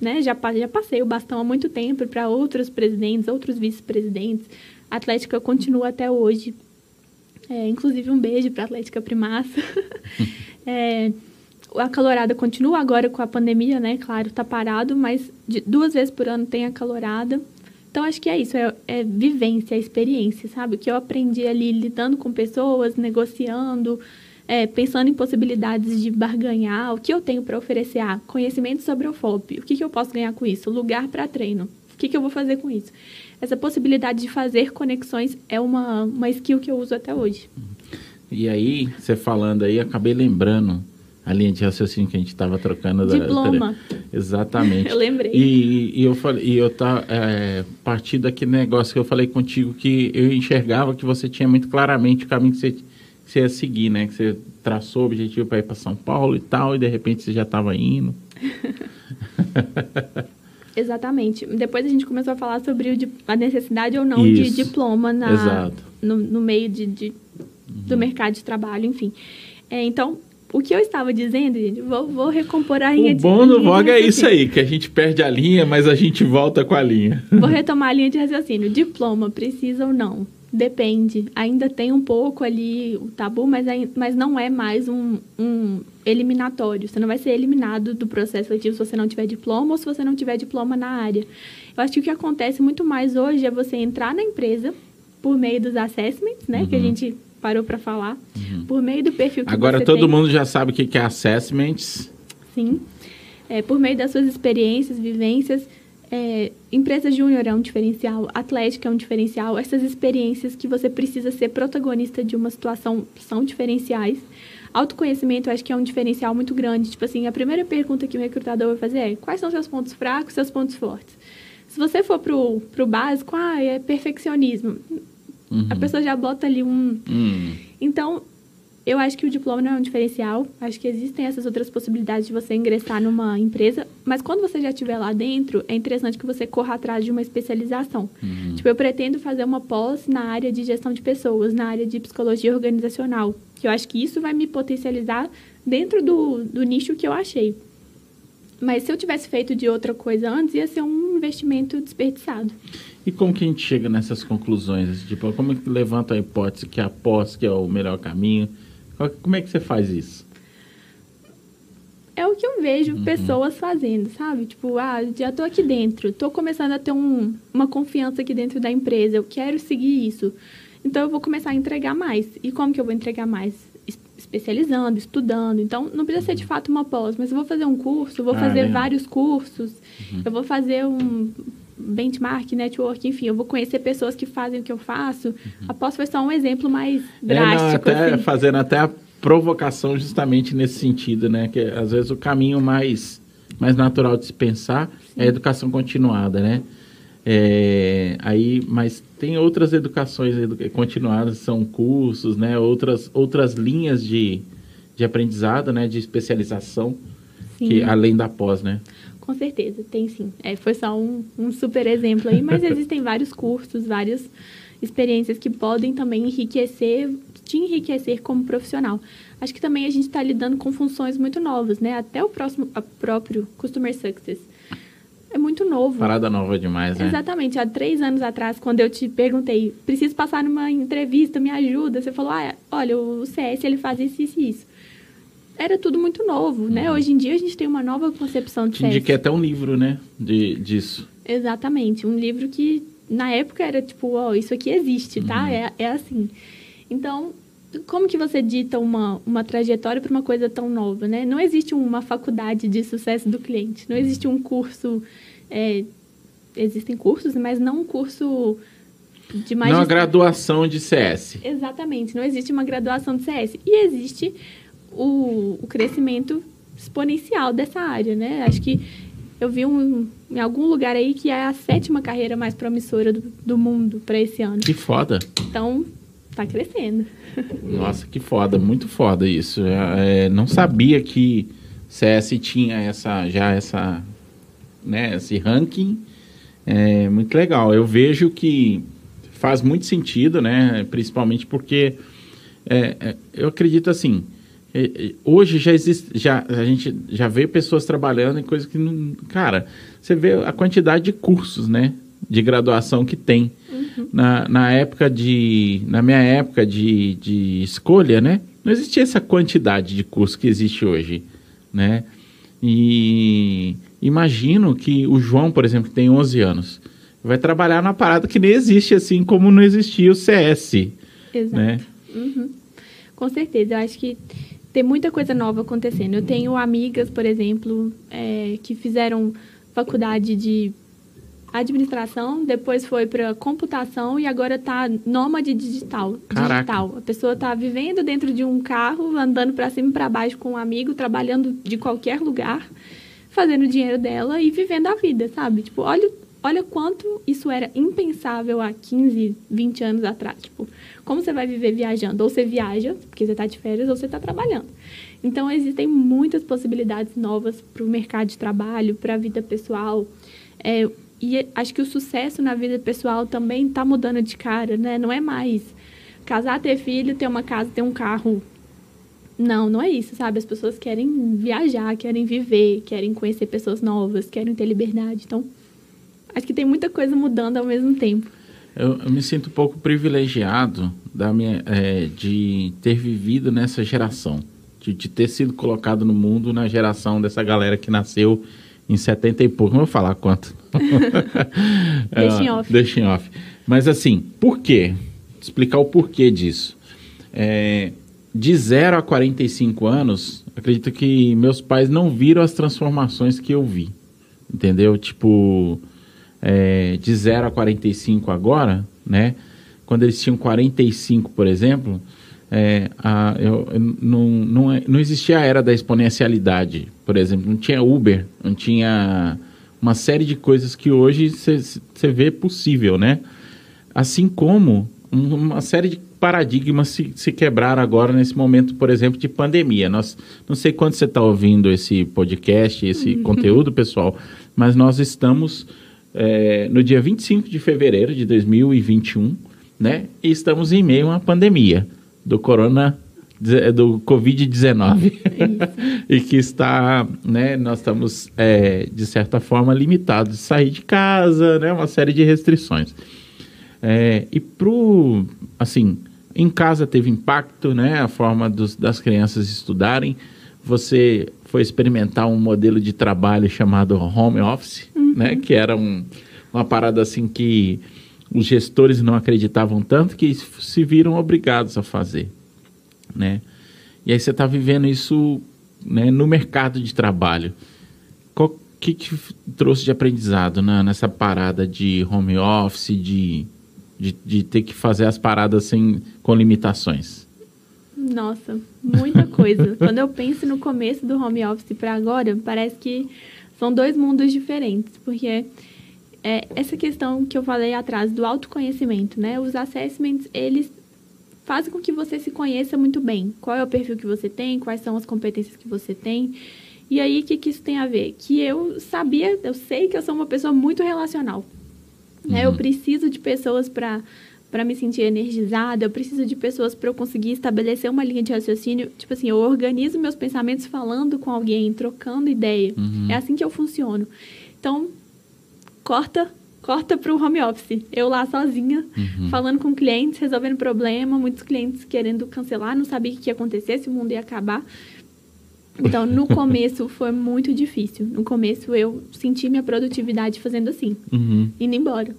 né, já, já passei o bastão há muito tempo para outros presidentes, outros vice-presidentes. A Atlética continua até hoje. É, inclusive, um beijo para a Atlética Primassa. é, a calorada continua agora com a pandemia, né? Claro, está parado, mas de, duas vezes por ano tem a calorada. Então, acho que é isso, é, é vivência, é experiência, sabe? O que eu aprendi ali lidando com pessoas, negociando, é, pensando em possibilidades de barganhar, o que eu tenho para oferecer? Ah, conhecimento sobre o FOP. O que, que eu posso ganhar com isso? Lugar para treino. O que, que eu vou fazer com isso? Essa possibilidade de fazer conexões é uma, uma skill que eu uso até hoje. E aí, você falando aí, acabei lembrando a linha de raciocínio que a gente estava trocando. Diploma. Da, exatamente. eu lembrei. E, e, eu falei, e eu tá é, partir daquele negócio que eu falei contigo que eu enxergava que você tinha muito claramente o caminho que você você ia seguir, né? Que você traçou o objetivo para ir para São Paulo e tal, e de repente você já estava indo. Exatamente. Depois a gente começou a falar sobre a necessidade ou não Isso. de diploma na, no, no, meio de, de uhum. do mercado de trabalho, enfim. É, então, o que eu estava dizendo, gente, vou, vou recompor a linha o de O bom do Voga é isso aí, que a gente perde a linha, mas a gente volta com a linha. Vou retomar a linha de raciocínio. Diploma, precisa ou não? Depende. Ainda tem um pouco ali o tabu, mas, mas não é mais um, um eliminatório. Você não vai ser eliminado do processo seletivo se você não tiver diploma ou se você não tiver diploma na área. Eu acho que o que acontece muito mais hoje é você entrar na empresa por meio dos assessments, né? Uhum. Que a uhum. gente parou para falar. Uhum. Por meio do perfil que Agora todo tem. mundo já sabe o que é assessments. Sim. É, por meio das suas experiências, vivências é, empresa júnior é um diferencial, atlética é um diferencial. Essas experiências que você precisa ser protagonista de uma situação são diferenciais. Autoconhecimento, eu acho que é um diferencial muito grande. Tipo assim, a primeira pergunta que o recrutador vai fazer é: quais são seus pontos fracos, seus pontos fortes? Se você for pro, pro básico, ah, é perfeccionismo. Uhum. A pessoa já bota ali um. Uhum. Então, eu acho que o diploma não é um diferencial. Acho que existem essas outras possibilidades de você ingressar numa empresa. Mas quando você já estiver lá dentro, é interessante que você corra atrás de uma especialização. Uhum. Tipo, eu pretendo fazer uma pós na área de gestão de pessoas, na área de psicologia organizacional. Que eu acho que isso vai me potencializar dentro do, do nicho que eu achei. Mas se eu tivesse feito de outra coisa antes, ia ser um investimento desperdiçado. E como que a gente chega nessas conclusões? Tipo, como é que levanta a hipótese que a pós que é o melhor caminho? Como é que você faz isso? É o que eu vejo uhum. pessoas fazendo, sabe? Tipo, ah, já tô aqui dentro, tô começando a ter um, uma confiança aqui dentro da empresa, eu quero seguir isso. Então eu vou começar a entregar mais. E como que eu vou entregar mais? especializando, estudando. Então, não precisa ser de fato uma pós, mas eu vou fazer um curso, vou ah, fazer legal. vários cursos, uhum. eu vou fazer um benchmark, network, enfim, eu vou conhecer pessoas que fazem o que eu faço. Uhum. A pós foi só um exemplo mais drástico. É, não, até assim. fazendo até a provocação justamente nesse sentido, né? Que às vezes o caminho mais, mais natural de se pensar Sim. é a educação continuada, né? É, aí, mas tem outras educações continuadas, são cursos, né? Outras, outras linhas de, de aprendizado, né? De especialização, sim. que além da pós, né? Com certeza, tem sim. É, foi só um, um super exemplo aí, mas existem vários cursos, várias experiências que podem também enriquecer, te enriquecer como profissional. Acho que também a gente está lidando com funções muito novas, né? Até o próximo, próprio Customer Success é muito novo. Parada nova demais, né? Exatamente. Há três anos atrás, quando eu te perguntei, preciso passar numa entrevista, me ajuda, você falou, ah, olha, o CS ele faz isso, isso e isso. Era tudo muito novo, né? Uhum. Hoje em dia a gente tem uma nova concepção de CS. Indiquei até um livro, né, de, disso. Exatamente. Um livro que, na época, era tipo, ó, oh, isso aqui existe, tá? Uhum. É, é assim. Então, como que você dita uma, uma trajetória para uma coisa tão nova, né? Não existe uma faculdade de sucesso do cliente, não existe um curso, é, existem cursos, mas não um curso de mais... Não a graduação de CS. Exatamente, não existe uma graduação de CS. E existe o, o crescimento exponencial dessa área, né? Acho que eu vi um, em algum lugar aí que é a sétima carreira mais promissora do, do mundo para esse ano. Que foda! Então, tá crescendo. Nossa, que foda, muito foda isso. É, não sabia que CS tinha essa já essa né, esse ranking. É muito legal. Eu vejo que faz muito sentido, né? Principalmente porque é, é, eu acredito assim. Hoje já existe, já a gente já vê pessoas trabalhando em coisas que não, cara, você vê a quantidade de cursos, né, de graduação que tem na, na época de. Na minha época de, de escolha, né? Não existia essa quantidade de curso que existe hoje, né? E imagino que o João, por exemplo, que tem 11 anos, vai trabalhar na parada que nem existe, assim como não existia o CS. Exato. Né? Uhum. Com certeza, eu acho que tem muita coisa nova acontecendo. Eu tenho amigas, por exemplo, é, que fizeram faculdade de administração, depois foi para computação e agora está nômade digital. Caraca. digital. A pessoa está vivendo dentro de um carro, andando para cima e para baixo com um amigo, trabalhando de qualquer lugar, fazendo o dinheiro dela e vivendo a vida, sabe? Tipo, olha, olha quanto isso era impensável há 15, 20 anos atrás. Tipo, como você vai viver viajando? Ou você viaja, porque você está de férias, ou você está trabalhando. Então, existem muitas possibilidades novas para o mercado de trabalho, para a vida pessoal. É, e acho que o sucesso na vida pessoal também está mudando de cara, né? Não é mais casar, ter filho, ter uma casa, ter um carro. Não, não é isso, sabe? As pessoas querem viajar, querem viver, querem conhecer pessoas novas, querem ter liberdade. Então, acho que tem muita coisa mudando ao mesmo tempo. Eu, eu me sinto um pouco privilegiado da minha, é, de ter vivido nessa geração, de, de ter sido colocado no mundo na geração dessa galera que nasceu em 70 e pouco. Não vou falar quanto. deixa em off. Deixa em off. Mas assim, por quê? Explicar o porquê disso. É, de 0 a 45 anos, acredito que meus pais não viram as transformações que eu vi. Entendeu? Tipo, é, de 0 a 45 agora, né? Quando eles tinham 45, por exemplo, é, a, eu, não, não, é, não existia a era da exponencialidade, por exemplo. Não tinha Uber, não tinha uma série de coisas que hoje você vê possível, né? Assim como uma série de paradigmas se, se quebraram agora nesse momento, por exemplo, de pandemia. Nós, não sei quando você está ouvindo esse podcast, esse uhum. conteúdo, pessoal, mas nós estamos é, no dia 25 de fevereiro de 2021, né? E estamos em meio a uma pandemia do corona do Covid-19 e que está, né, nós estamos é, de certa forma limitados de sair de casa, né, uma série de restrições. É, e pro, assim, em casa teve impacto, né, a forma dos, das crianças estudarem. Você foi experimentar um modelo de trabalho chamado home office, uhum. né, que era um, uma parada assim que os gestores não acreditavam tanto que se viram obrigados a fazer né? E aí você está vivendo isso né, no mercado de trabalho. O que, que trouxe de aprendizado né, nessa parada de home office, de, de, de ter que fazer as paradas sem, com limitações? Nossa, muita coisa. Quando eu penso no começo do home office para agora, parece que são dois mundos diferentes, porque é, essa questão que eu falei atrás do autoconhecimento, né? Os assessments, eles fazem com que você se conheça muito bem. Qual é o perfil que você tem, quais são as competências que você tem. E aí, o que, que isso tem a ver? Que eu sabia, eu sei que eu sou uma pessoa muito relacional. Né? Eu uhum. preciso de pessoas para para me sentir energizada, eu preciso de pessoas para eu conseguir estabelecer uma linha de raciocínio. Tipo assim, eu organizo meus pensamentos falando com alguém, trocando ideia. Uhum. É assim que eu funciono. Então, corta corta para o home office. Eu lá sozinha, uhum. falando com clientes, resolvendo problema, muitos clientes querendo cancelar, não sabia o que ia acontecer, se o mundo ia acabar. Então, no começo foi muito difícil. No começo eu senti minha produtividade fazendo assim, uhum. indo embora.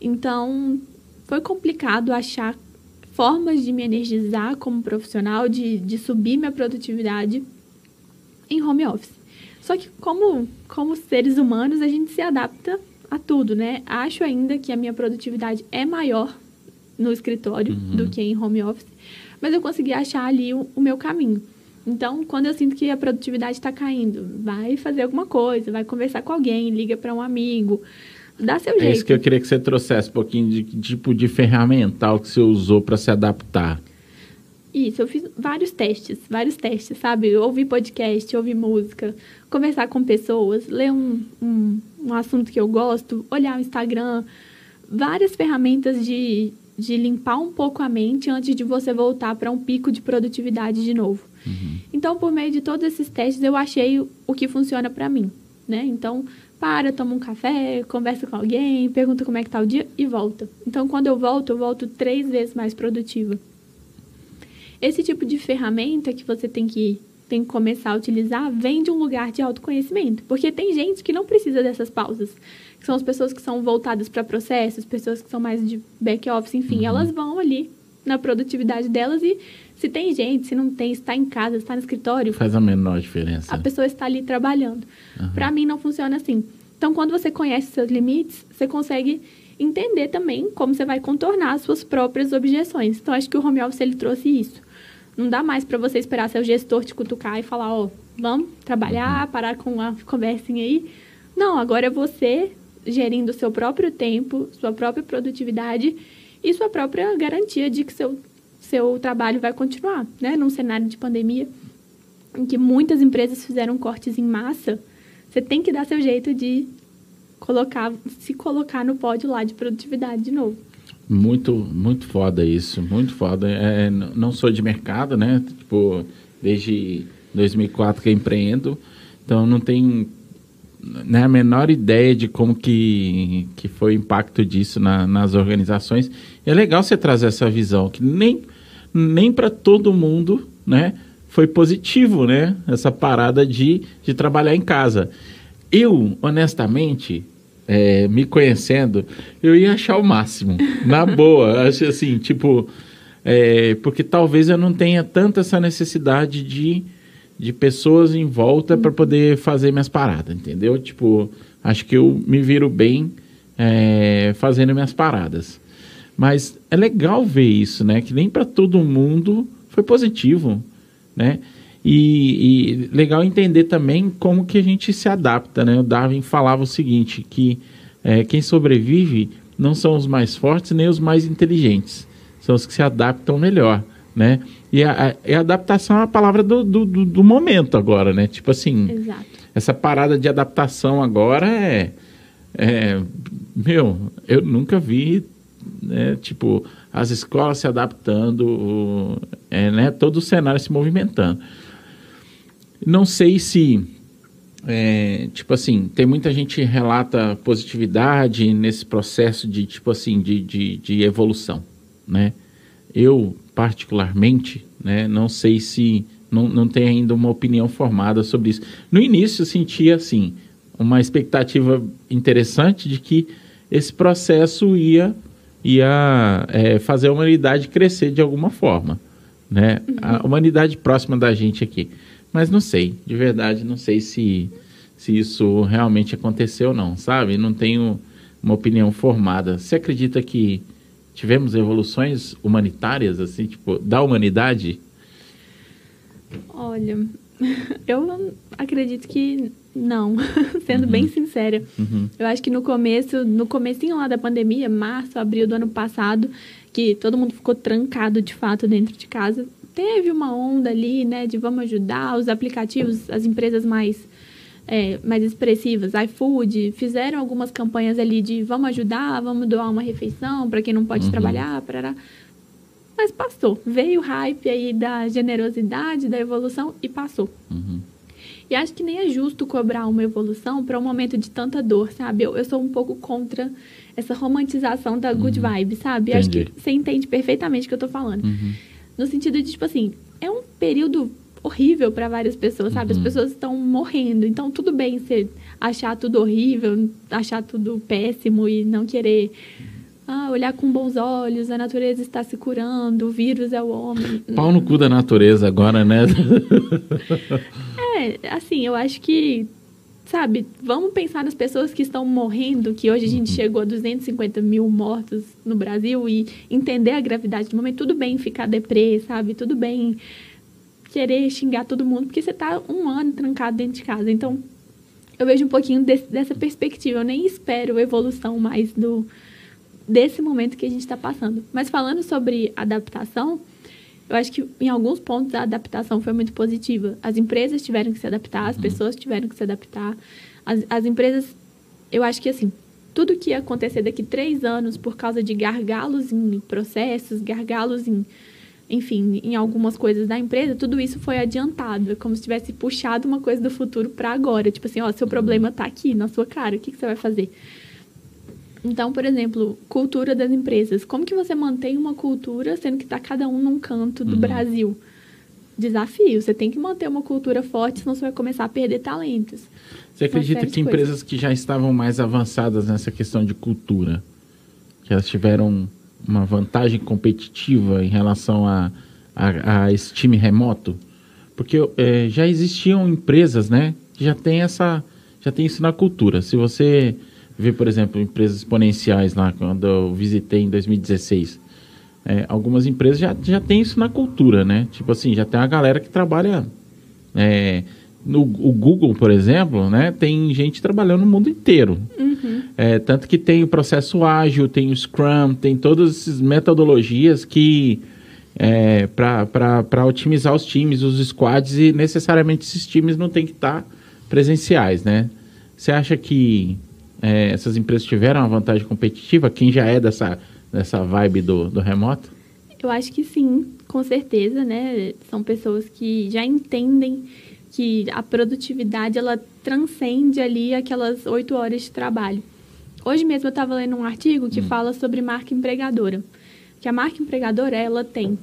Então, foi complicado achar formas de me energizar como profissional, de, de subir minha produtividade em home office. Só que como, como seres humanos, a gente se adapta a tudo, né? Acho ainda que a minha produtividade é maior no escritório uhum. do que em home office, mas eu consegui achar ali o, o meu caminho. Então, quando eu sinto que a produtividade está caindo, vai fazer alguma coisa, vai conversar com alguém, liga para um amigo, dá seu jeito. É isso que eu queria que você trouxesse um pouquinho de tipo de ferramental que você usou para se adaptar. Isso, eu fiz vários testes, vários testes, sabe? Ouvir podcast, ouvir música, conversar com pessoas, ler um, um, um assunto que eu gosto, olhar o Instagram, várias ferramentas de, de limpar um pouco a mente antes de você voltar para um pico de produtividade de novo. Uhum. Então, por meio de todos esses testes, eu achei o que funciona para mim, né? Então, para, toma um café, conversa com alguém, pergunta como é que tá o dia e volta. Então, quando eu volto, eu volto três vezes mais produtiva. Esse tipo de ferramenta que você tem que, tem que começar a utilizar vem de um lugar de autoconhecimento. Porque tem gente que não precisa dessas pausas. Que são as pessoas que são voltadas para processos, pessoas que são mais de back-office, enfim, uhum. elas vão ali na produtividade delas e se tem gente, se não tem, está em casa, está no escritório. Faz a menor diferença. A pessoa está ali trabalhando. Uhum. Para mim não funciona assim. Então, quando você conhece seus limites, você consegue entender também como você vai contornar as suas próprias objeções. Então, acho que o home office ele trouxe isso. Não dá mais para você esperar seu gestor te cutucar e falar, ó, oh, vamos trabalhar, uhum. parar com a conversinha aí. Não, agora é você gerindo o seu próprio tempo, sua própria produtividade e sua própria garantia de que seu, seu trabalho vai continuar, né? Num cenário de pandemia em que muitas empresas fizeram cortes em massa, você tem que dar seu jeito de colocar, se colocar no pódio lá de produtividade de novo. Muito, muito foda isso, muito foda. É, não sou de mercado, né? Tipo, desde 2004 que empreendo, então não tem né, a menor ideia de como que, que foi o impacto disso na, nas organizações. E é legal você trazer essa visão, que nem, nem para todo mundo, né? Foi positivo, né? Essa parada de, de trabalhar em casa. Eu, honestamente, é, me conhecendo, eu ia achar o máximo. Na boa. Acho assim, tipo. É, porque talvez eu não tenha tanta essa necessidade de, de pessoas em volta para poder fazer minhas paradas, entendeu? Tipo, acho que eu me viro bem é, fazendo minhas paradas. Mas é legal ver isso, né? Que nem para todo mundo foi positivo, né? E, e, legal entender também como que a gente se adapta, né? O Darwin falava o seguinte, que é, quem sobrevive não são os mais fortes nem os mais inteligentes, são os que se adaptam melhor, né? E a, a, a adaptação é a palavra do, do, do, momento agora, né? Tipo assim, Exato. essa parada de adaptação agora é, é meu, eu nunca vi, né? Tipo, as escolas se adaptando, é, né, todo o cenário se movimentando. Não sei se, é, tipo assim, tem muita gente que relata positividade nesse processo de, tipo assim, de, de, de evolução, né? Eu, particularmente, né, não sei se, não, não tenho ainda uma opinião formada sobre isso. No início eu sentia, assim, uma expectativa interessante de que esse processo ia, ia é, fazer a humanidade crescer de alguma forma, né? Uhum. A humanidade próxima da gente aqui. Mas não sei, de verdade, não sei se, se isso realmente aconteceu ou não, sabe? Não tenho uma opinião formada. Você acredita que tivemos evoluções humanitárias, assim, tipo, da humanidade? Olha, eu acredito que não, sendo uhum. bem sincera. Uhum. Eu acho que no começo, no comecinho lá da pandemia, março, abril do ano passado, que todo mundo ficou trancado de fato dentro de casa, teve uma onda ali, né, de vamos ajudar os aplicativos, as empresas mais é, mais expressivas, iFood, fizeram algumas campanhas ali de vamos ajudar, vamos doar uma refeição para quem não pode uhum. trabalhar, parará. Mas passou. Veio o hype aí da generosidade, da evolução e passou. Uhum. E acho que nem é justo cobrar uma evolução para um momento de tanta dor, sabe? Eu, eu sou um pouco contra essa romantização da good uhum. vibe, sabe? Acho que você entende perfeitamente o que eu tô falando. Uhum. No sentido de, tipo assim, é um período horrível para várias pessoas, sabe? Uhum. As pessoas estão morrendo. Então, tudo bem você achar tudo horrível, achar tudo péssimo e não querer ah, olhar com bons olhos, a natureza está se curando, o vírus é o homem. Pau no cu da natureza agora, né? é, assim, eu acho que sabe, vamos pensar nas pessoas que estão morrendo, que hoje a gente uhum. chegou a 250 mil mortos no Brasil e entender a gravidade do momento. Tudo bem ficar deprê, sabe? Tudo bem querer xingar todo mundo, porque você está um ano trancado dentro de casa. Então, eu vejo um pouquinho desse, dessa perspectiva. Eu nem espero evolução mais do desse momento que a gente está passando. Mas falando sobre adaptação, eu acho que em alguns pontos a adaptação foi muito positiva. As empresas tiveram que se adaptar, as uhum. pessoas tiveram que se adaptar. As, as empresas, eu acho que assim, tudo que ia acontecer daqui três anos por causa de gargalos em processos, gargalos em, enfim, em algumas coisas da empresa, tudo isso foi adiantado. É como se tivesse puxado uma coisa do futuro para agora. Tipo assim, ó, seu problema está aqui na sua cara, o que, que você vai fazer? Então, por exemplo, cultura das empresas. Como que você mantém uma cultura sendo que está cada um num canto do uhum. Brasil? Desafio. Você tem que manter uma cultura forte, senão você vai começar a perder talentos. Você acredita que empresas que já estavam mais avançadas nessa questão de cultura, que elas tiveram uma vantagem competitiva em relação a, a, a esse time remoto? Porque é, já existiam empresas, né, que já tem essa, já tem isso na cultura. Se você ver, por exemplo, empresas exponenciais lá, quando eu visitei em 2016. É, algumas empresas já, já têm isso na cultura, né? Tipo assim, já tem uma galera que trabalha. É, no o Google, por exemplo, né? Tem gente trabalhando no mundo inteiro. Uhum. É, tanto que tem o processo ágil, tem o Scrum, tem todas essas metodologias que. É, para otimizar os times, os squads, e necessariamente esses times não tem que estar tá presenciais, né? Você acha que é, essas empresas tiveram uma vantagem competitiva? Quem já é dessa, dessa vibe do, do remoto? Eu acho que sim, com certeza, né? São pessoas que já entendem que a produtividade ela transcende ali aquelas oito horas de trabalho. Hoje mesmo eu estava lendo um artigo que hum. fala sobre marca empregadora. Que a marca empregadora ela tem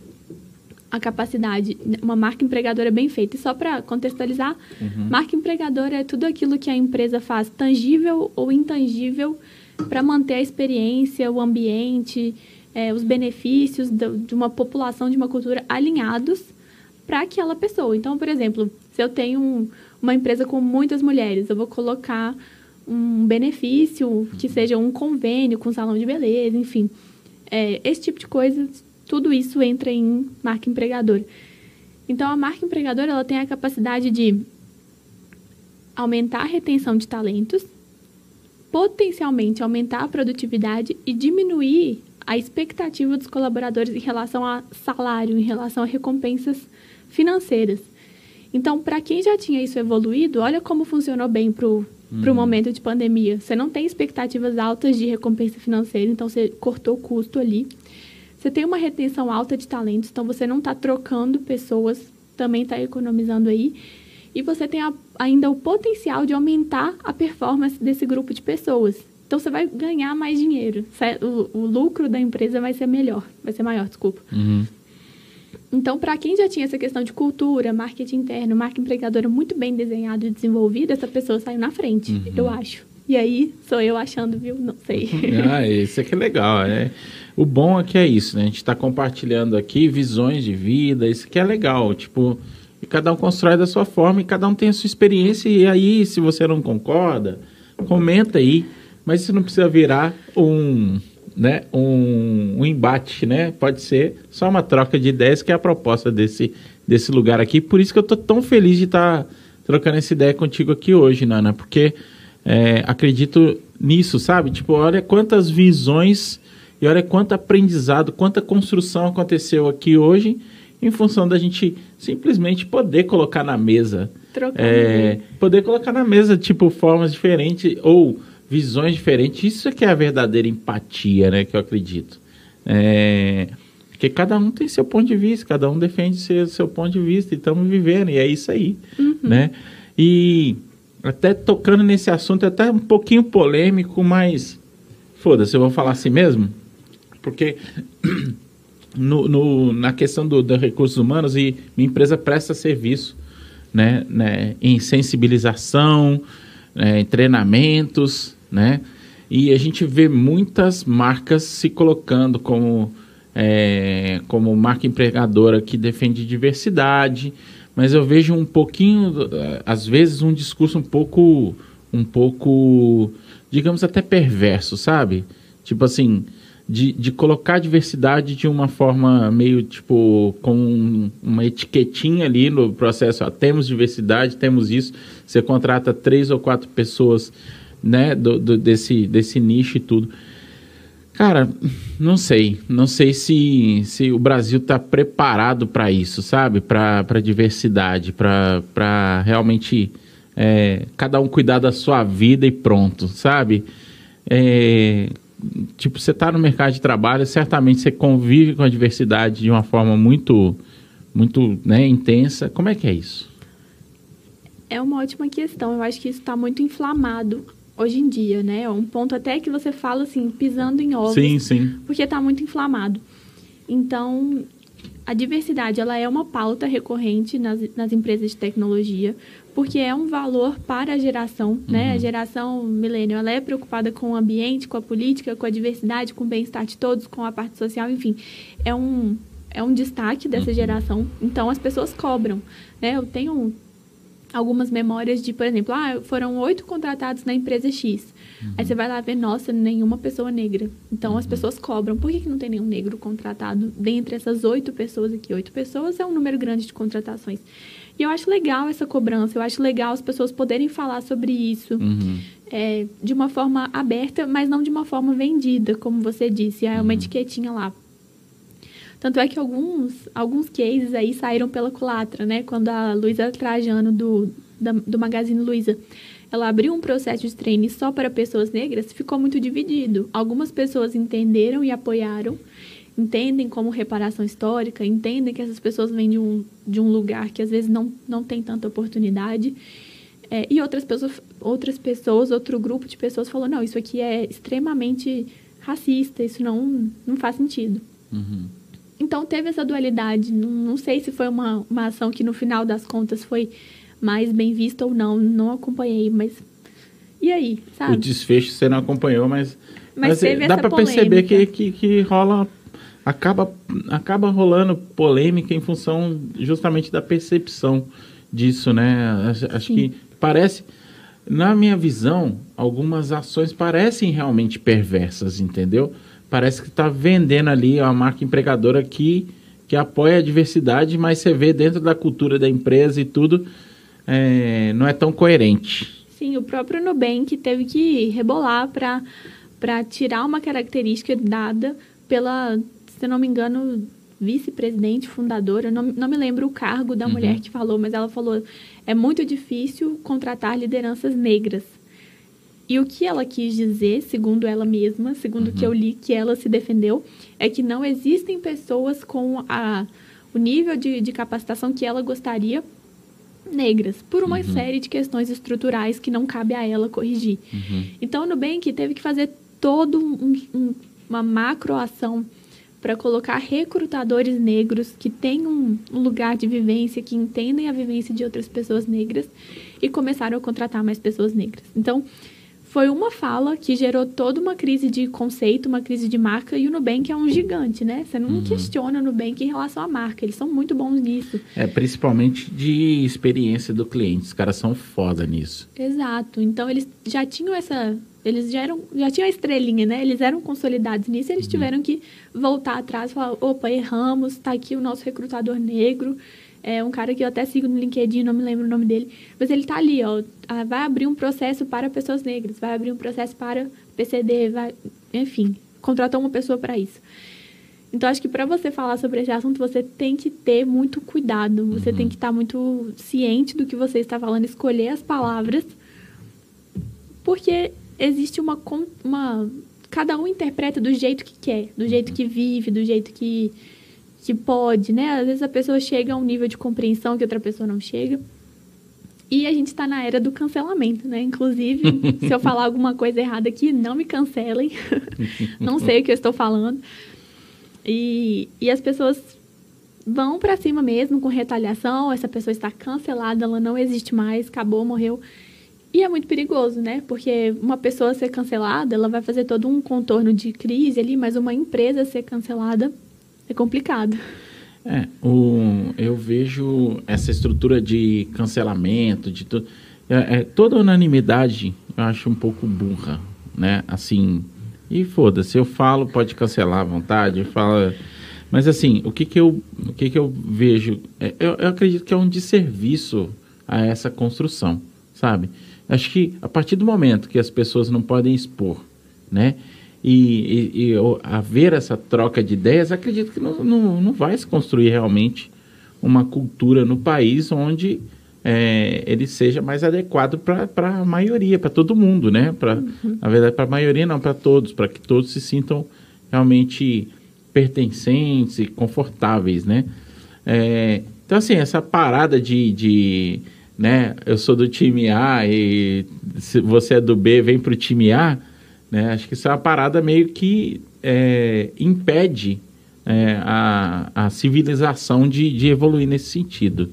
a capacidade, uma marca empregadora bem feita. E só para contextualizar, uhum. marca empregadora é tudo aquilo que a empresa faz, tangível ou intangível, para manter a experiência, o ambiente, é, os benefícios de, de uma população, de uma cultura alinhados para aquela pessoa. Então, por exemplo, se eu tenho um, uma empresa com muitas mulheres, eu vou colocar um benefício que uhum. seja um convênio com salão de beleza, enfim. É, esse tipo de coisa tudo isso entra em marca empregadora. Então, a marca empregadora ela tem a capacidade de aumentar a retenção de talentos, potencialmente aumentar a produtividade e diminuir a expectativa dos colaboradores em relação a salário, em relação a recompensas financeiras. Então, para quem já tinha isso evoluído, olha como funcionou bem para o hum. momento de pandemia. Você não tem expectativas altas de recompensa financeira, então você cortou o custo ali você tem uma retenção alta de talentos, então você não está trocando pessoas, também está economizando aí. E você tem a, ainda o potencial de aumentar a performance desse grupo de pessoas. Então você vai ganhar mais dinheiro. O, o lucro da empresa vai ser melhor, vai ser maior, desculpa. Uhum. Então, para quem já tinha essa questão de cultura, marketing interno, marca empregadora muito bem desenhada e desenvolvida, essa pessoa saiu na frente, uhum. eu acho. E aí, sou eu achando, viu? Não sei. ah, isso é que é legal, né? O bom é que é isso, né? A gente está compartilhando aqui visões de vida, isso que é legal. Tipo, e cada um constrói da sua forma e cada um tem a sua experiência. E aí, se você não concorda, comenta aí. Mas isso não precisa virar um, né, um, um embate, né? Pode ser só uma troca de ideias, que é a proposta desse, desse lugar aqui. Por isso que eu estou tão feliz de estar tá trocando essa ideia contigo aqui hoje, Nana, porque é, acredito nisso, sabe? Tipo, olha quantas visões e olha quanto aprendizado, quanta construção aconteceu aqui hoje em função da gente simplesmente poder colocar na mesa. Trocar. É, poder colocar na mesa, tipo, formas diferentes ou visões diferentes. Isso é que é a verdadeira empatia, né? Que eu acredito. É, porque cada um tem seu ponto de vista, cada um defende seu, seu ponto de vista e estamos vivendo, e é isso aí, uhum. né? E até tocando nesse assunto, é até um pouquinho polêmico, mas foda-se, eu vou falar assim mesmo, porque no, no, na questão dos do recursos humanos e minha empresa presta serviço né, né, em sensibilização, né, em treinamentos, né? E a gente vê muitas marcas se colocando como, é, como marca empregadora que defende diversidade, mas eu vejo um pouquinho, às vezes, um discurso um pouco, um pouco, digamos até perverso, sabe? Tipo assim, de, de colocar a diversidade de uma forma meio tipo com uma etiquetinha ali no processo. Ó, temos diversidade, temos isso. Você contrata três ou quatro pessoas, né, do, do desse, desse nicho e tudo. Cara, não sei. Não sei se, se o Brasil está preparado para isso, sabe? Para diversidade, para realmente é, cada um cuidar da sua vida e pronto, sabe? É, tipo, você está no mercado de trabalho, certamente você convive com a diversidade de uma forma muito, muito né, intensa. Como é que é isso? É uma ótima questão. Eu acho que isso está muito inflamado hoje em dia, né? Um ponto até que você fala assim, pisando em ovos. Sim, sim. Porque está muito inflamado. Então, a diversidade, ela é uma pauta recorrente nas, nas empresas de tecnologia, porque é um valor para a geração, uhum. né? A uhum. geração milênio, ela é preocupada com o ambiente, com a política, com a diversidade, com o bem-estar de todos, com a parte social, enfim. É um, é um destaque dessa uhum. geração. Então, as pessoas cobram, né? Eu tenho algumas memórias de, por exemplo, ah, foram oito contratados na empresa X. Uhum. Aí você vai lá ver, nossa, nenhuma pessoa negra. Então as uhum. pessoas cobram. Por que, que não tem nenhum negro contratado dentre essas oito pessoas aqui? Oito pessoas é um número grande de contratações. E eu acho legal essa cobrança, eu acho legal as pessoas poderem falar sobre isso uhum. é, de uma forma aberta, mas não de uma forma vendida, como você disse. É uma uhum. etiquetinha lá, tanto é que alguns, alguns cases aí saíram pela culatra, né? Quando a Luísa Trajano, do, da, do Magazine Luiza, ela abriu um processo de treino só para pessoas negras, ficou muito dividido. Algumas pessoas entenderam e apoiaram, entendem como reparação histórica, entendem que essas pessoas vêm de um, de um lugar que às vezes não, não tem tanta oportunidade. É, e outras pessoas, outras pessoas, outro grupo de pessoas falou, não, isso aqui é extremamente racista, isso não, não faz sentido. Uhum. Então teve essa dualidade. Não, não sei se foi uma, uma ação que no final das contas foi mais bem vista ou não. Não acompanhei, mas. E aí, sabe? O desfecho você não acompanhou, mas. Mas, mas dá para perceber que, que, que rola. Acaba, acaba rolando polêmica em função justamente da percepção disso, né? Acho, acho que parece. Na minha visão, algumas ações parecem realmente perversas, entendeu? Parece que está vendendo ali a marca empregadora que, que apoia a diversidade, mas você vê dentro da cultura da empresa e tudo, é, não é tão coerente. Sim, o próprio Nubank teve que rebolar para tirar uma característica dada pela, se não me engano, vice-presidente, fundadora, não, não me lembro o cargo da uhum. mulher que falou, mas ela falou: é muito difícil contratar lideranças negras. E o que ela quis dizer, segundo ela mesma, segundo o que eu li que ela se defendeu, é que não existem pessoas com a, o nível de, de capacitação que ela gostaria negras, por uma Uhum. série de questões estruturais que não cabe a ela corrigir. Uhum. Então, o Nubank teve que fazer todo um, um, uma macroação para colocar recrutadores negros que tenham um, um lugar de vivência, que entendem a vivência de outras pessoas negras e começaram a contratar mais pessoas negras. Então, foi uma fala que gerou toda uma crise de conceito, uma crise de marca, e o Nubank é um gigante, né? Você não questiona o Nubank em relação à marca, eles são muito bons nisso. É, principalmente de experiência do cliente. Os caras são foda nisso. Exato. Então eles já tinham essa. Eles já, eram, já tinham a estrelinha, né? Eles eram consolidados nisso e eles tiveram que voltar atrás e falar: opa, erramos, tá aqui o nosso recrutador negro. É um cara que eu até sigo no LinkedIn, não me lembro o nome dele. Mas ele tá ali, ó. ah, Vai abrir um processo para pessoas negras, vai abrir um processo para PCD, vai. Enfim, contratou uma pessoa para isso. Então, acho que para você falar sobre esse assunto, você tem que ter muito cuidado. Você tem que estar muito ciente do que você está falando, escolher as palavras, porque existe uma, uma. Cada um interpreta do jeito que quer, do jeito que vive, do jeito que, que pode, né? Às vezes a pessoa chega a um nível de compreensão que outra pessoa não chega. E a gente está na era do cancelamento, né? Inclusive, se eu falar alguma coisa errada aqui, não me cancelem. não sei o que eu estou falando. E, e as pessoas vão para cima mesmo com retaliação. Essa pessoa está cancelada, ela não existe mais, acabou, morreu. E é muito perigoso, né? Porque uma pessoa ser cancelada, ela vai fazer todo um contorno de crise ali, mas uma empresa ser cancelada é complicado. É, o, eu vejo essa estrutura de cancelamento, de tudo. É, é, toda unanimidade eu acho um pouco burra, né? Assim, e foda-se, eu falo, pode cancelar à vontade, fala. Mas assim, o que que eu, o que que eu vejo? É, eu, eu acredito que é um desserviço a essa construção, sabe? Acho que a partir do momento que as pessoas não podem expor, né? E, e, e haver essa troca de ideias, acredito que não, não, não vai se construir realmente uma cultura no país onde é, ele seja mais adequado para a maioria, para todo mundo, né? Pra, Na verdade, para a maioria, não, para todos, para que todos se sintam realmente pertencentes e confortáveis, né? É, então, assim, essa parada de, de, né, eu sou do time A e se você é do B, vem pro time A, né? Acho que isso é uma parada meio que é, impede é, a, a civilização de, de evoluir nesse sentido.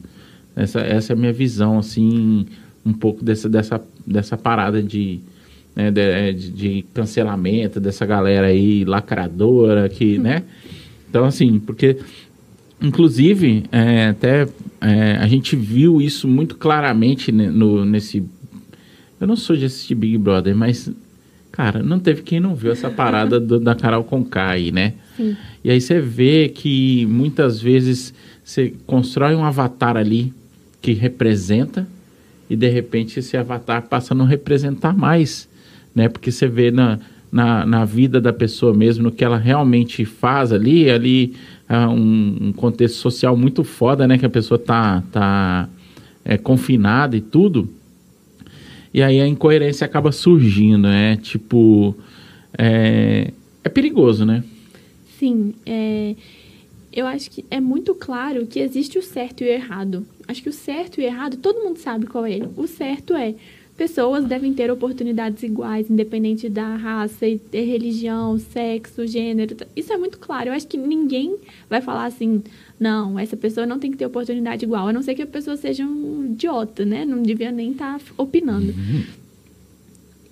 Essa, essa é a minha visão, assim, um pouco dessa, dessa, dessa parada de, né, de, de- de cancelamento dessa galera aí lacradora que, né? Então, assim, porque Inclusive, é, até é, a gente viu isso muito claramente ne- no, nesse. Eu não sou de assistir Big Brother, mas, cara, não teve quem não viu essa parada do- da Carol Conká aí, né? Sim. E aí você vê que muitas vezes você constrói um avatar ali que representa e de repente esse avatar passa a não representar mais, né? Porque você vê na, na, na vida da pessoa mesmo, no que ela realmente faz ali, ali é um, um contexto social muito foda, né? Que a pessoa tá, tá é, confinada e tudo. E aí a incoerência acaba surgindo, né? Tipo, é, é perigoso, né? Sim, é, eu acho que é muito claro que existe o certo e o errado. Acho que o certo e o errado, todo mundo sabe qual é. O certo é pessoas devem ter oportunidades iguais, independente da raça, religião, sexo, gênero. Isso é muito claro. Eu acho que ninguém vai falar assim, não, essa pessoa não tem que ter oportunidade igual, a não ser que a pessoa seja um idiota, né? Não devia nem estar opinando.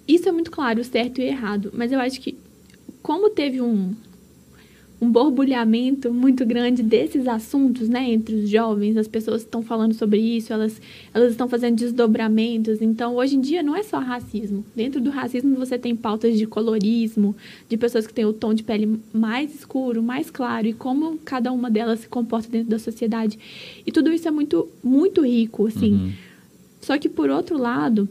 Isso é muito claro, certo e errado. Mas eu acho que, como teve um, um borbulhamento muito grande desses assuntos, né, entre os jovens, as pessoas estão falando sobre isso, elas, elas estão fazendo desdobramentos. Então, hoje em dia, não é só racismo. Dentro do racismo, você tem pautas de colorismo, de pessoas que têm o tom de pele mais escuro, mais claro, e como cada uma delas se comporta dentro da sociedade. E tudo isso é muito, muito rico, assim. Uhum. Só que, por outro lado,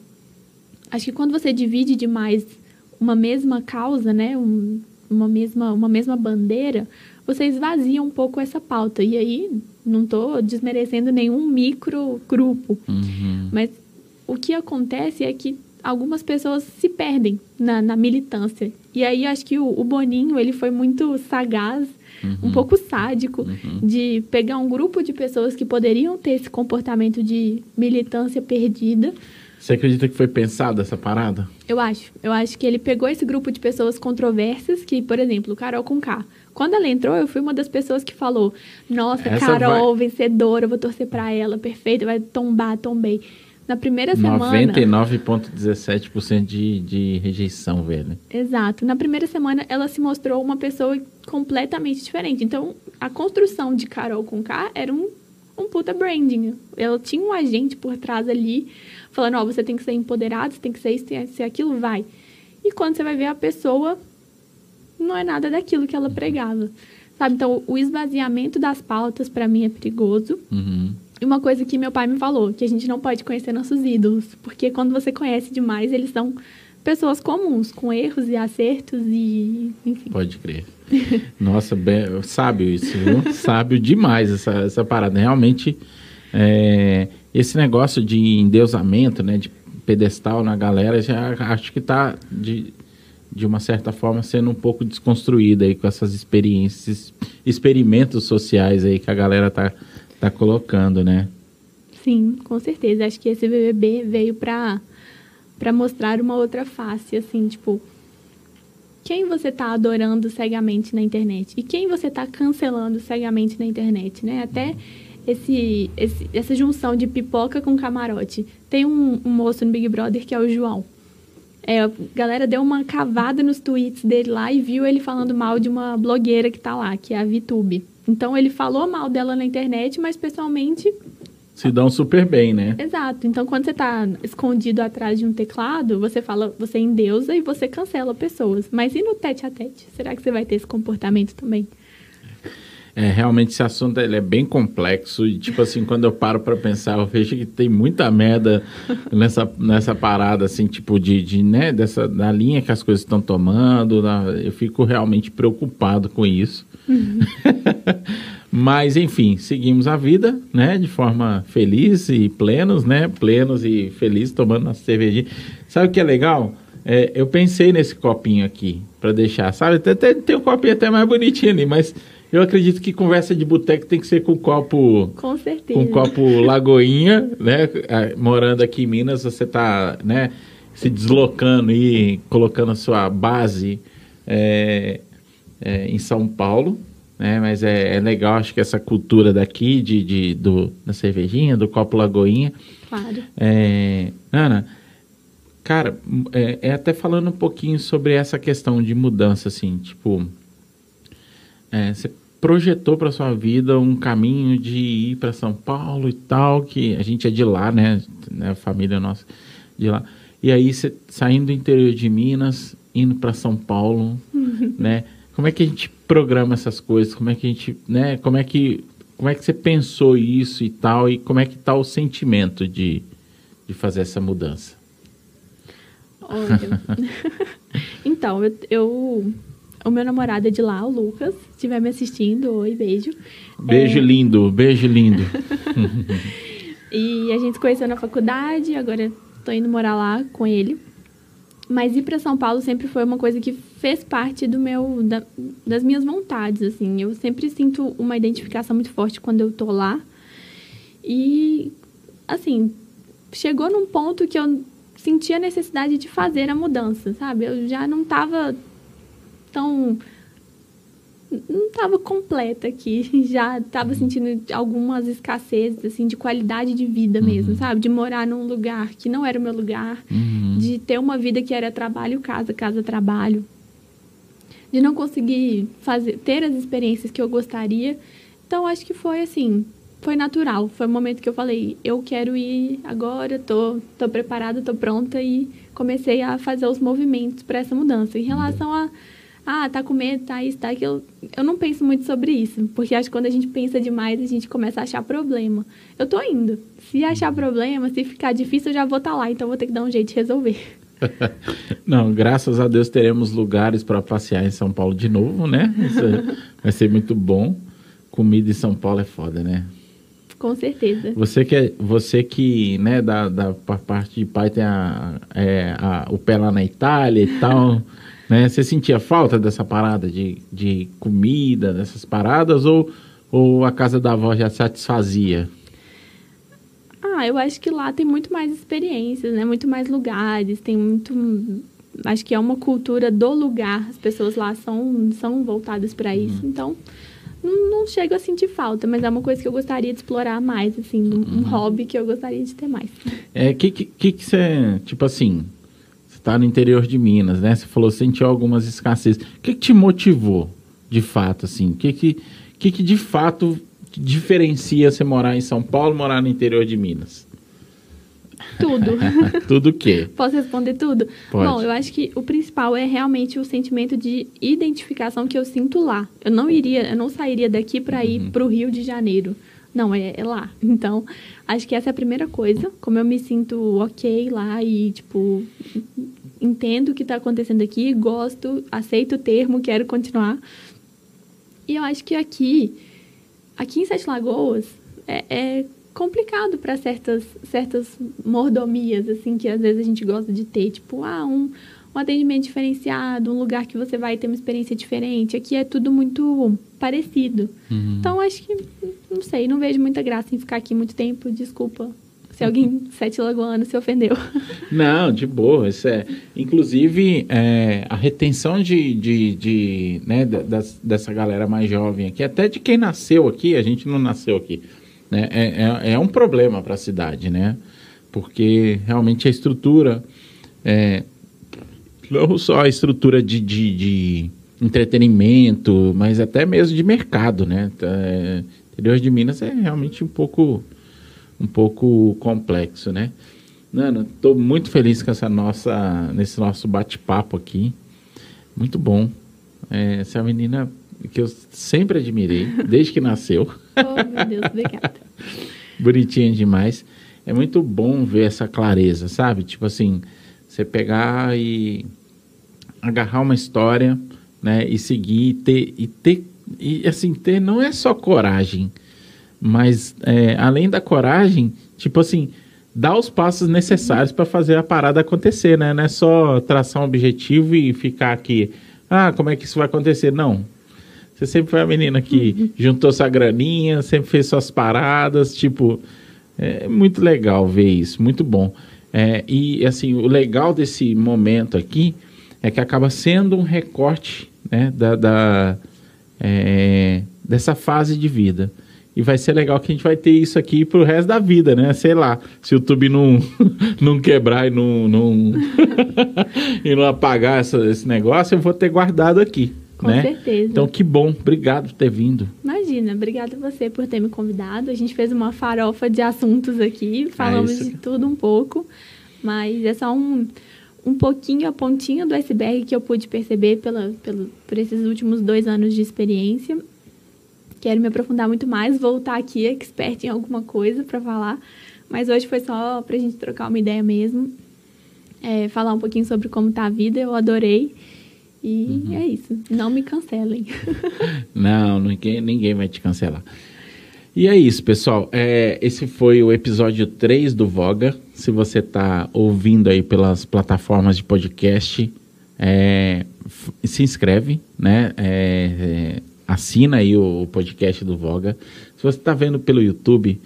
acho que quando você divide demais uma mesma causa, né, um- uma, mesma, uma mesma bandeira, você esvazia um pouco essa pauta. E aí, não estou desmerecendo nenhum micro grupo, Uhum. mas o que acontece é que algumas pessoas se perdem na, na militância. E aí acho que o, o, Boninho ele foi muito sagaz, uhum. um pouco sádico, uhum. de pegar um grupo de pessoas que poderiam ter esse comportamento de militância perdida. Você acredita que foi pensada essa parada? Eu acho. Eu acho que ele pegou esse grupo de pessoas controversas, que, por exemplo, Carol com K. Quando ela entrou, eu fui uma das pessoas que falou: Nossa, essa Carol, vai... vencedora, eu vou torcer para ela, perfeita, vai tombar, tombei. Na primeira semana. 99,17% de, de rejeição, velho. Exato. Na primeira semana, ela se mostrou uma pessoa completamente diferente. Então, a construção de Carol com K era um, um puta branding. Ela tinha um agente por trás ali, falando: Ó, você tem que ser empoderado, você tem que ser isso, tem que ser aquilo, vai. E quando você vai ver a pessoa, não é nada daquilo que ela pregava. Sabe? Então, o esvaziamento das pautas, para mim, é perigoso. Uhum. E uma coisa que meu pai me falou, que a gente não pode conhecer nossos ídolos, porque quando você conhece demais, eles são pessoas comuns, com erros e acertos e enfim. Pode crer. Nossa, bem, sábio isso, viu? sábio demais essa, essa parada. Realmente, é, esse negócio de endeusamento, né, de pedestal na galera, já acho que está de, de uma certa forma sendo um pouco desconstruída aí com essas experiências, experimentos sociais aí que a galera tá está colocando, né? Sim, com certeza. Acho que esse BBB veio para para mostrar uma outra face, assim, tipo, quem você está adorando cegamente na internet e quem você está cancelando cegamente na internet, né? Até esse, esse, essa junção de pipoca com camarote. Tem um, um moço no Big Brother que é o João. É, a galera deu uma cavada nos tweets dele lá e viu ele falando mal de uma blogueira que tá lá, que é a VTube. Então ele falou mal dela na internet, mas pessoalmente. Se dão super bem, né? Exato. Então quando você está escondido atrás de um teclado, você fala, você endeusa e você cancela pessoas. Mas e no tete a tete? Será que você vai ter esse comportamento também? É, realmente esse assunto ele é bem complexo e, tipo assim, quando eu paro para pensar, eu vejo que tem muita merda nessa, nessa parada, assim, tipo, de, de né, dessa, da linha que as coisas estão tomando, da, eu fico realmente preocupado com isso. Uhum. Mas, enfim, seguimos a vida, né, de forma feliz e plenos, né, plenos e felizes, tomando nossa cervejinha. Sabe o que é legal? É, eu pensei nesse copinho aqui, para deixar, sabe? Tem, tem, tem um copinho até mais bonitinho ali, mas eu acredito que conversa de boteco tem que ser com copo. Com certeza. Com copo Lagoinha, né? Ah, morando aqui em Minas, você está, né? Se deslocando e colocando a sua base é, é, em São Paulo, né? Mas é, é, legal, acho que essa cultura daqui de, de do, da cervejinha, do copo Lagoinha. Claro. É, Ana, cara, é, é até falando um pouquinho sobre essa questão de mudança, assim, tipo, é, você projetou para sua vida um caminho de ir para São Paulo e tal, que a gente é de lá, né? né a família nossa de lá. E aí você saindo do interior de Minas, indo para São Paulo, né? Como é que a gente programa essas coisas? Como é que a gente, né? Como é que como é que você pensou isso e tal e como é que tá o sentimento de, de fazer essa mudança? então, eu, eu o meu namorado é de lá, o Lucas. Se estiver me assistindo, oi, beijo. Beijo é... lindo, beijo lindo. e a gente se conheceu na faculdade, agora estou indo morar lá com ele. Mas ir para São Paulo sempre foi uma coisa que fez parte do meu da, das minhas vontades, assim. Eu sempre sinto uma identificação muito forte quando eu tô lá. E assim, chegou num ponto que eu senti a necessidade de fazer a mudança, sabe? Eu já não estava tão não estava completa aqui, já estava uhum. sentindo algumas escassezes, assim, de qualidade de vida uhum. mesmo, sabe? De morar num lugar que não era o meu lugar, uhum. de ter uma vida que era trabalho, casa, casa, trabalho. De não conseguir fazer, ter as experiências que eu gostaria. Então, acho que foi assim, foi natural. Foi o momento que eu falei, eu quero ir agora, tô, tô preparada, tô pronta e comecei a fazer os movimentos para essa mudança. Em relação a ah, tá com medo, tá isso, tá aquilo. Eu não penso muito sobre isso, porque acho que quando a gente pensa demais, a gente começa a achar problema. Eu tô indo. Se achar problema, se ficar difícil, eu já vou estar tá lá, então vou ter que dar um jeito de resolver. Não, graças a Deus teremos lugares para passear em São Paulo de novo, né? Isso vai ser muito bom. Comida em São Paulo é foda, né? Com certeza. Você que, é, você que né, da, da parte de pai tem a, é, a, o pé lá na Itália e tal, né? Você sentia falta dessa parada de, de comida, dessas paradas, ou, ou a casa da avó já satisfazia? Ah, eu acho que lá tem muito mais experiências, né? Muito mais lugares, tem muito acho que é uma cultura do lugar. As pessoas lá são, são voltadas para isso. Uhum. Então, não, não chego a sentir falta, mas é uma coisa que eu gostaria de explorar mais, assim, um, uhum. hobby que eu gostaria de ter mais. É, que que, que você, tipo assim, você tá no interior de Minas, né? Você falou que sentiu algumas escassez. O que, que te motivou, de fato, assim? O que que, que que de fato diferencia você morar em São Paulo morar no interior de Minas? Tudo. tudo o quê? Posso responder tudo? Pode. Bom, eu acho que o principal é realmente o sentimento de identificação que eu sinto lá. Eu não iria, eu não sairia daqui para ir uhum. para o Rio de Janeiro. Não, é, é, lá. Então, acho que essa é a primeira coisa. Como eu me sinto ok lá e, tipo, entendo o que está acontecendo aqui, gosto, aceito o termo, quero continuar. E eu acho que aqui, aqui em Sete Lagoas, é, é complicado para certas, certas mordomias, assim, que às vezes a gente gosta de ter. Tipo, ah, um, um atendimento diferenciado, um lugar que você vai ter uma experiência diferente. Aqui é tudo muito parecido. Uhum. Então, acho que, não sei, não vejo muita graça em ficar aqui muito tempo. Desculpa se alguém sete lagoanos se ofendeu. Não, de boa. Isso é, inclusive, é, a retenção de, de, de né, dessa galera mais jovem aqui, até de quem nasceu aqui, a gente não nasceu aqui, né, é, é, é um problema para a cidade, né? Porque realmente a estrutura, é, não só a estrutura de, de, de, entretenimento, mas até mesmo de mercado, né? É, interior de Minas é realmente um pouco, um pouco complexo, né? Nana, estou muito feliz com essa nossa, nesse nosso bate-papo aqui. Muito bom. É, essa menina que eu sempre admirei, desde que nasceu. Oh, meu Deus, obrigada. Bonitinha demais. É muito bom ver essa clareza, sabe? Tipo assim, você pegar e agarrar uma história, né? E seguir e ter, e ter, e assim, ter não é só coragem, mas é, além da coragem, tipo assim, dar os passos necessários para fazer a parada acontecer, né? Não é só traçar um objetivo e ficar aqui, ah, como é que isso vai acontecer? Não, você sempre foi a menina que uhum. juntou sua graninha, sempre fez suas paradas, tipo, é muito legal ver isso, muito bom. É, e assim, o legal desse momento aqui é que acaba sendo um recorte né, da, da é, dessa fase de vida. E vai ser legal que a gente vai ter isso aqui pro resto da vida, né? Sei lá, se o YouTube não, não quebrar e não, não, e não apagar essa, esse negócio, eu vou ter guardado aqui. Com né? certeza. Então, que bom. Obrigado por ter vindo. Imagina, obrigada a você por ter me convidado. A gente fez uma farofa de assuntos aqui, falamos é de tudo um pouco, mas é só um, um pouquinho, a pontinha do iceberg que eu pude perceber pela, pela, por esses últimos dois anos de experiência. Quero me aprofundar muito mais, voltar aqui expert em alguma coisa para falar, mas hoje foi só para a gente trocar uma ideia mesmo. É, falar um pouquinho sobre como está a vida, eu adorei. E uhum. é isso. Não me cancelem. Não, ninguém, ninguém vai te cancelar. E é isso, pessoal. É, esse foi o episódio 3 do Voga. Se você está ouvindo aí pelas plataformas de podcast, é, se inscreve, né? É, é assina aí o, o, podcast do Voga. Se você está vendo pelo YouTube,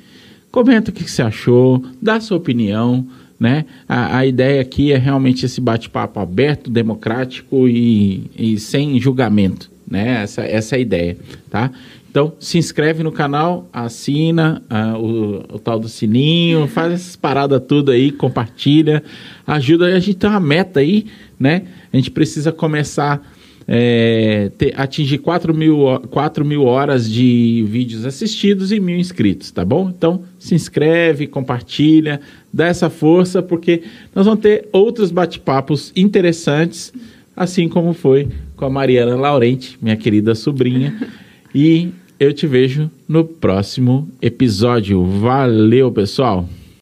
comenta o que, que você achou, dá sua opinião né? A, a ideia aqui é realmente esse bate-papo aberto, democrático e, e, sem julgamento, né? Essa, essa é a ideia, tá? Então, se inscreve no canal, assina uh, o, o, tal do sininho, faz essas paradas tudo aí, compartilha, ajuda. A gente tem uma meta aí, né? A gente precisa começar é, ter, atingir 4 mil, 4 mil horas de vídeos assistidos e mil inscritos, tá bom? Então se inscreve, compartilha, dá essa força, porque nós vamos ter outros bate-papos interessantes, assim como foi com a Mariana Laurente, minha querida sobrinha. E eu te vejo no próximo episódio. Valeu, pessoal!